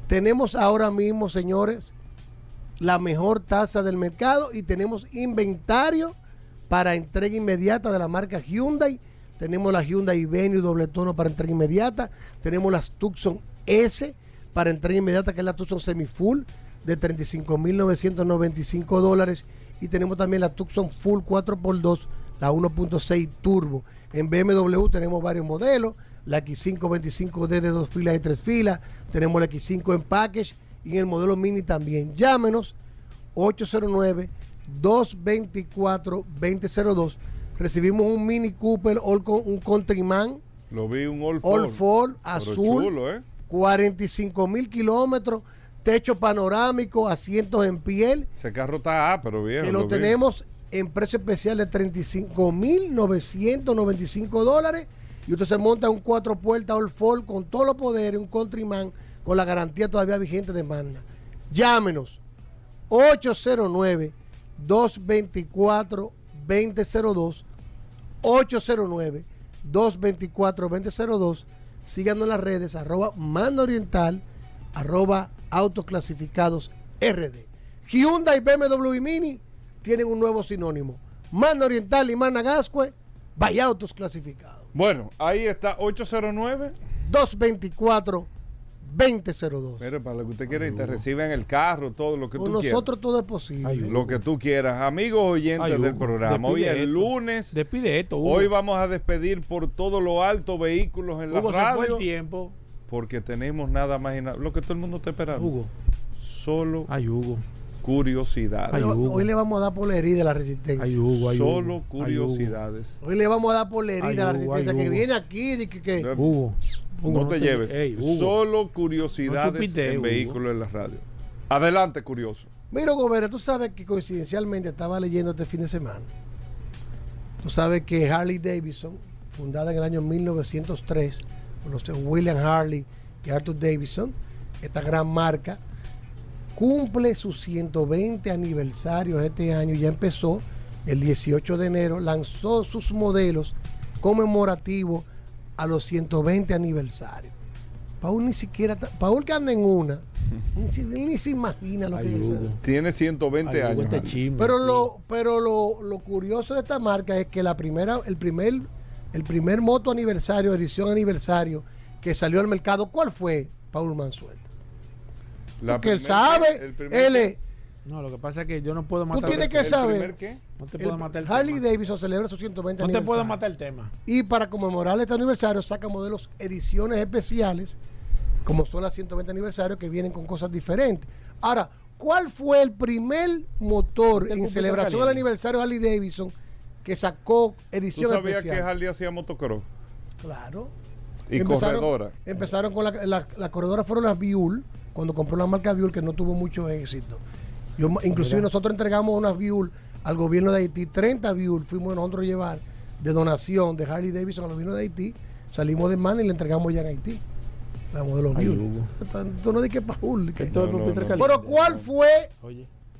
Tenemos ahora mismo, señores, la mejor tasa del mercado y tenemos inventario para entrega inmediata de la marca Hyundai tenemos la Hyundai Venue doble tono para entrega inmediata. Tenemos las Tucson S para entrega inmediata, que es la Tucson Semi-Full de 35.995 dólares. Y tenemos también la Tucson Full 4x2, la 1.6 Turbo. En BMW tenemos varios modelos. La X525D de dos filas y tres filas. Tenemos la X5 en package. Y en el modelo mini también. Llámenos 809 224 2002 recibimos un Mini Cooper, un Countryman. Lo vi, un All, All Ford, azul. 45 ¿eh? mil kilómetros, techo panorámico, asientos en piel. Ese carro está, ah, pero bien. Que lo, tenemos en precio especial de 35 mil 995 dólares. Y usted se monta un cuatro puertas All Ford con todos los poderes, un Countryman con la garantía todavía vigente de Magna. Llámenos 809 224 2002 809 224 2002 síganos en las redes arroba mando oriental arroba autoclasificados rd Hyundai BMW y Mini tienen un nuevo sinónimo. Mando oriental y Managascue vaya autos clasificados. Bueno ahí está 809 224 2002. Mire, para lo que usted quiera, y te reciben el carro, todo lo que tú quieras. nosotros todo es posible. lo que tú quieras. Amigos oyentes del programa, hoy es lunes. Despide esto, Hoy vamos a despedir por todo lo alto vehículos en la radio. Se fue el tiempo. Porque tenemos nada más y nada. Lo que todo el mundo está esperando. Hugo. Solo. Ay, Hugo. curiosidades. hoy le vamos a dar por la herida la resistencia. Solo curiosidades. Hoy le vamos a dar por la herida la resistencia. que viene aquí que. que Hugo, no, te, lleves. Solo curiosidades en vehículos en la radio. Adelante, curioso. Mira, Gobera, tú sabes que coincidencialmente estaba leyendo este fin de semana. Tú sabes que Harley Davidson, fundada en el año 1903 por los William Harley y Arthur Davidson, esta gran marca, cumple sus 120 aniversarios este año. Ya empezó el 18 de enero, lanzó sus modelos conmemorativos a los 120 aniversarios. Paul ni siquiera, Paul que anda en una, [laughs] ni, se imagina lo que dice. Tiene 120 años. pero lo, pero lo, curioso de esta marca es que la primera, el primer, el primer moto aniversario, edición aniversario, que salió al mercado, ¿cuál fue? Paul Mansuel. Porque él sabe, él es. No, lo que pasa es que yo no puedo matar. Tú tienes que saber. No te puedo matar el Harley Davidson celebra sus 120 No te puedo matar el tema. Y para conmemorar este aniversario saca modelos ediciones especiales, como son las 120 aniversarios, que vienen con cosas diferentes. Ahora, ¿cuál fue el primer motor en celebración del aniversario de Harley Davidson que sacó edición ¿Tú sabías que Harley hacía motocross? Claro. Y corredora. Empezaron con la, la, la corredora fueron las Biul cuando compró la marca Biul que no tuvo mucho éxito. Yo, inclusive nosotros entregamos unas Biul al gobierno de Haití, 30 Biul fuimos nosotros a llevar de donación de Harley Davidson al gobierno de Haití. Salimos de mano y le entregamos ya en Haití. La modelo Biul. Esto no de que Paul. Pero ¿cuál fue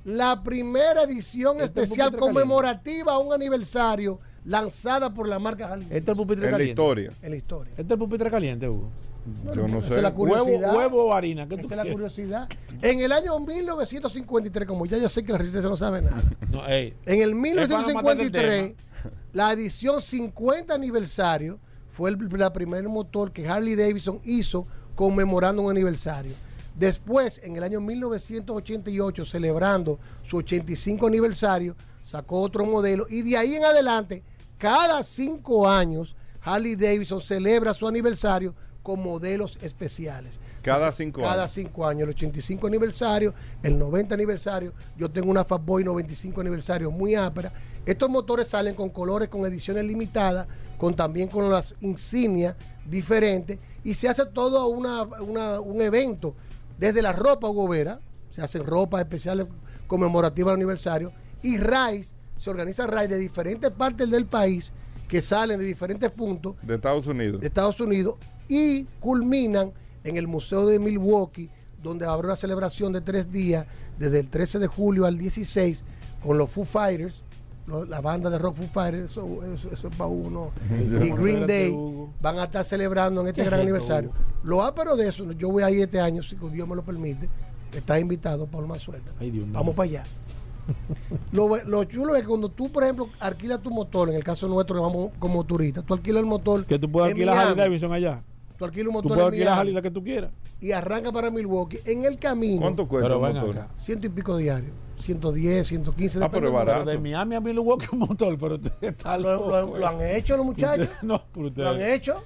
la primera edición especial conmemorativa a un aniversario? lanzada por la marca Harley. Este es el pupitre en caliente. la historia. En la historia. Este es el pupitre caliente, Hugo. Yo no sé. Es la curiosidad. Huevo, o harina. ¿qué Esa es la curiosidad. En el año 1953, como ya yo sé que la resistencia no sabe nada. No, en el 1953, la edición 50 aniversario fue el, la primer motor que Harley Davidson hizo conmemorando un aniversario. Después, en el año 1988, celebrando su 85 aniversario, sacó otro modelo y de ahí en adelante cada cinco años, Harley Davidson celebra su aniversario con modelos especiales. Cada cinco cada cinco años. El 85 aniversario, el 90 aniversario. Yo tengo una Fatboy 95 aniversario muy ápera. Estos motores salen con colores, con ediciones limitadas, con también con las insignias diferentes. Y se hace todo un evento. Desde la ropa gobera, se hacen ropas especiales conmemorativas al aniversario. Y Rice se organiza RAI de diferentes partes del país que salen de diferentes puntos. De Estados Unidos. De Estados Unidos y culminan en el Museo de Milwaukee, donde habrá una celebración de tres días, desde el 13 de julio al 16, con los Foo Fighters, la banda de rock Foo Fighters, eso, es para uno, y Green Day, van a estar celebrando en este gran aniversario. Lo pero de eso, yo voy a ir este año, si Dios me lo permite, está invitado por más suelta. Vamos para allá [laughs] lo, chulo es que cuando tú, por ejemplo, alquilas tu motor, en el caso nuestro que vamos como turistas, tú alquilas el motor. Que tú puedes alquilar Harley Davidson allá. Tú alquilas un motor. Tú puedes alquilar la que tú quieras. Y arranca para Milwaukee. En el camino. ¿Cuánto cuesta un motor? Ciento y pico diario. 110, 115. Ah, pero barato. de Miami a Milwaukee un motor, pero [laughs] está lo, lo, lo, han hecho los muchachos. no, pero ustedes. Lo han hecho.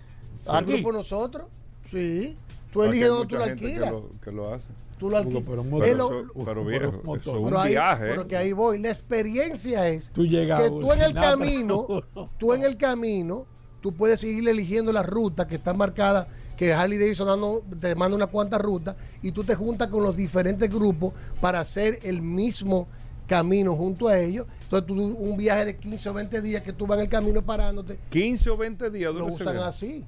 Aquí. por nosotros. Sí. Tú eliges donde tú lo alquilas. Que lo, hace. Tú lo alquilas. Pero, pero, viejo, eso es un viaje. Pero que ahí voy. La experiencia es tú llegas que [laughs] tú en el camino, tú en el camino, tú puedes seguir eligiendo la ruta que está marcada que Harley Davidson te manda una cuanta ruta y tú te juntas con los diferentes grupos para hacer el mismo camino junto a ellos. Entonces, tú, un viaje de 15 o 20 días que tú vas en el camino parándote. 15 o 20 días, Lo usan así.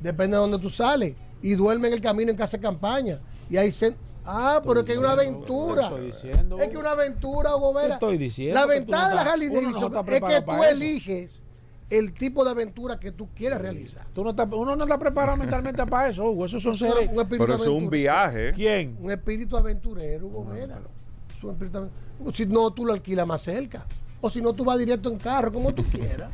Depende de dónde tú sales. Y duerme en el camino en casa de campaña. Y ahí se. Ah, pero es que es una aventura. es que una aventura. Estoy diciendo. La ventaja de la Harley Davidson es que tú eliges el tipo de aventura que tú quieras realizar. Tú no uno no está preparado mentalmente para eso, Hugo. Eso son seres. Pero eso es un viaje. ¿Quién? Un espíritu aventurero, Hugo Si no, tú lo alquilas más cerca. O si no, tú vas directo en carro, como tú [laughs] quieras.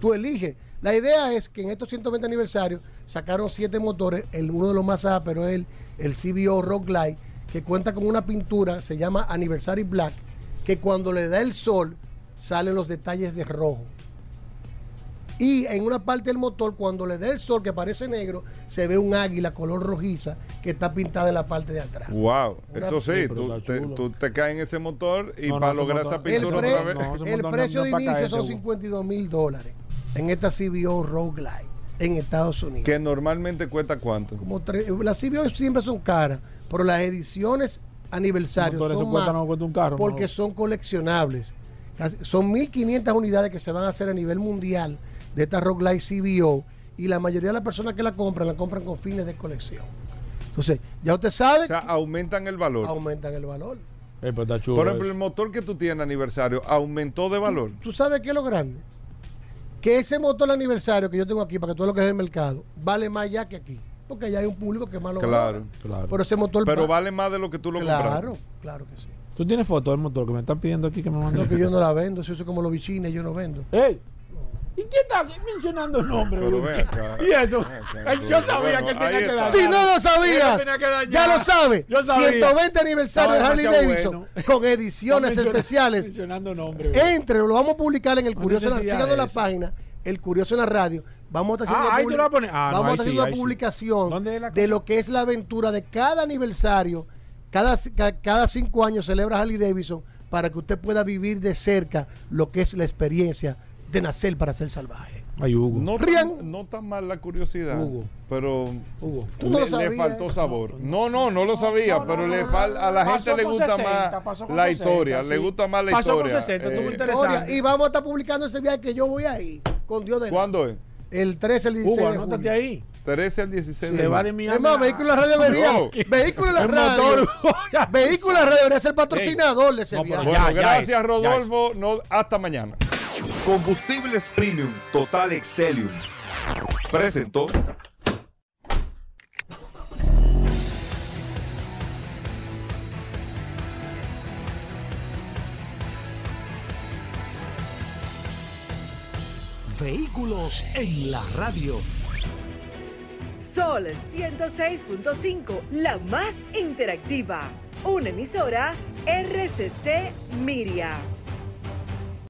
tú eliges. La idea es que en estos 120 aniversarios sacaron siete motores. El, uno de los más pero es el, el CBO Rock Light, que cuenta con una pintura, se llama Anniversary Black, que cuando le da el sol salen los detalles de rojo Y en una parte del motor, cuando le dé el sol que parece negro, se ve un águila color rojiza que está pintada en la parte de atrás. Wow, eso sí, tú, te, caes en ese motor y para lograr esa pintura el, otra vez. el precio de inicio son 52 mil dólares en esta CBO Road Glide en Estados Unidos. Que normalmente cuesta cuánto? Como las CBO siempre son caras, pero las ediciones aniversarios son más un carro, porque son coleccionables. Son 1.500 unidades que se van a hacer a nivel mundial de esta Rock Light CBO y la mayoría de las personas que la compran la compran con fines de colección. Entonces, ya usted sabe. O sea, aumentan el valor. Aumentan el valor. Eh, pues Por ejemplo, el motor que tú tienes aniversario aumentó de valor. ¿Tú, sabes qué es lo grande? Que ese motor aniversario que yo tengo aquí, para que todo lo que es el mercado, vale más ya que aquí. Porque allá hay un público que más lo Claro, claro. Pero ese motor. Pero vale más de lo que tú lo compras. Claro, claro que sí. ¿Tú tienes foto del motor que me están pidiendo aquí que me [laughs] manden? No, que yo no la vendo, eso es como los bichines, yo no vendo. ¡Ey! ¿Y quién está mencionando nombres? Y eso. Yo sabía que él tenía que dar. Si no lo sabías, ya lo sabe. 120 aniversario de Harley Davidson [laughs] con ediciones especiales. Mencionando nombres. Entre, lo vamos a publicar en el Curioso, en la página, el Curioso en la radio. Vamos a estar haciendo, ah, una, ah, vamos a hacer una publicación de lo que es la aventura de cada aniversario. Cada, cada cinco años celebra Harley Davidson para que usted pueda vivir de cerca lo que es la experiencia de nacer para ser salvaje. Ay, Hugo. No, tan, no tan mal la curiosidad, Hugo. pero Hugo. le, faltó sabor. No, no, no lo sabía, pero le a la gente le gusta más la historia, le gusta más la pasó historia. Con 60, eh, interesante. Y vamos a estar publicando ese viaje que yo voy ahí, con Dios de ¿Cuándo es? El 13, el 16 Hugo, de junio. ahí. 13 al 16 de va de Es más, Vehículo en la Radio debería. Vehículo en la Radio. Vehículo en la Radio debería ser patrocinador de ese viaje. Bueno, gracias, Rodolfo. No, hasta mañana. Combustibles Premium Total Excelium. Presentó. Vehículos en la radio. Sol 106.5, la más interactiva. Una emisora RCC Miria.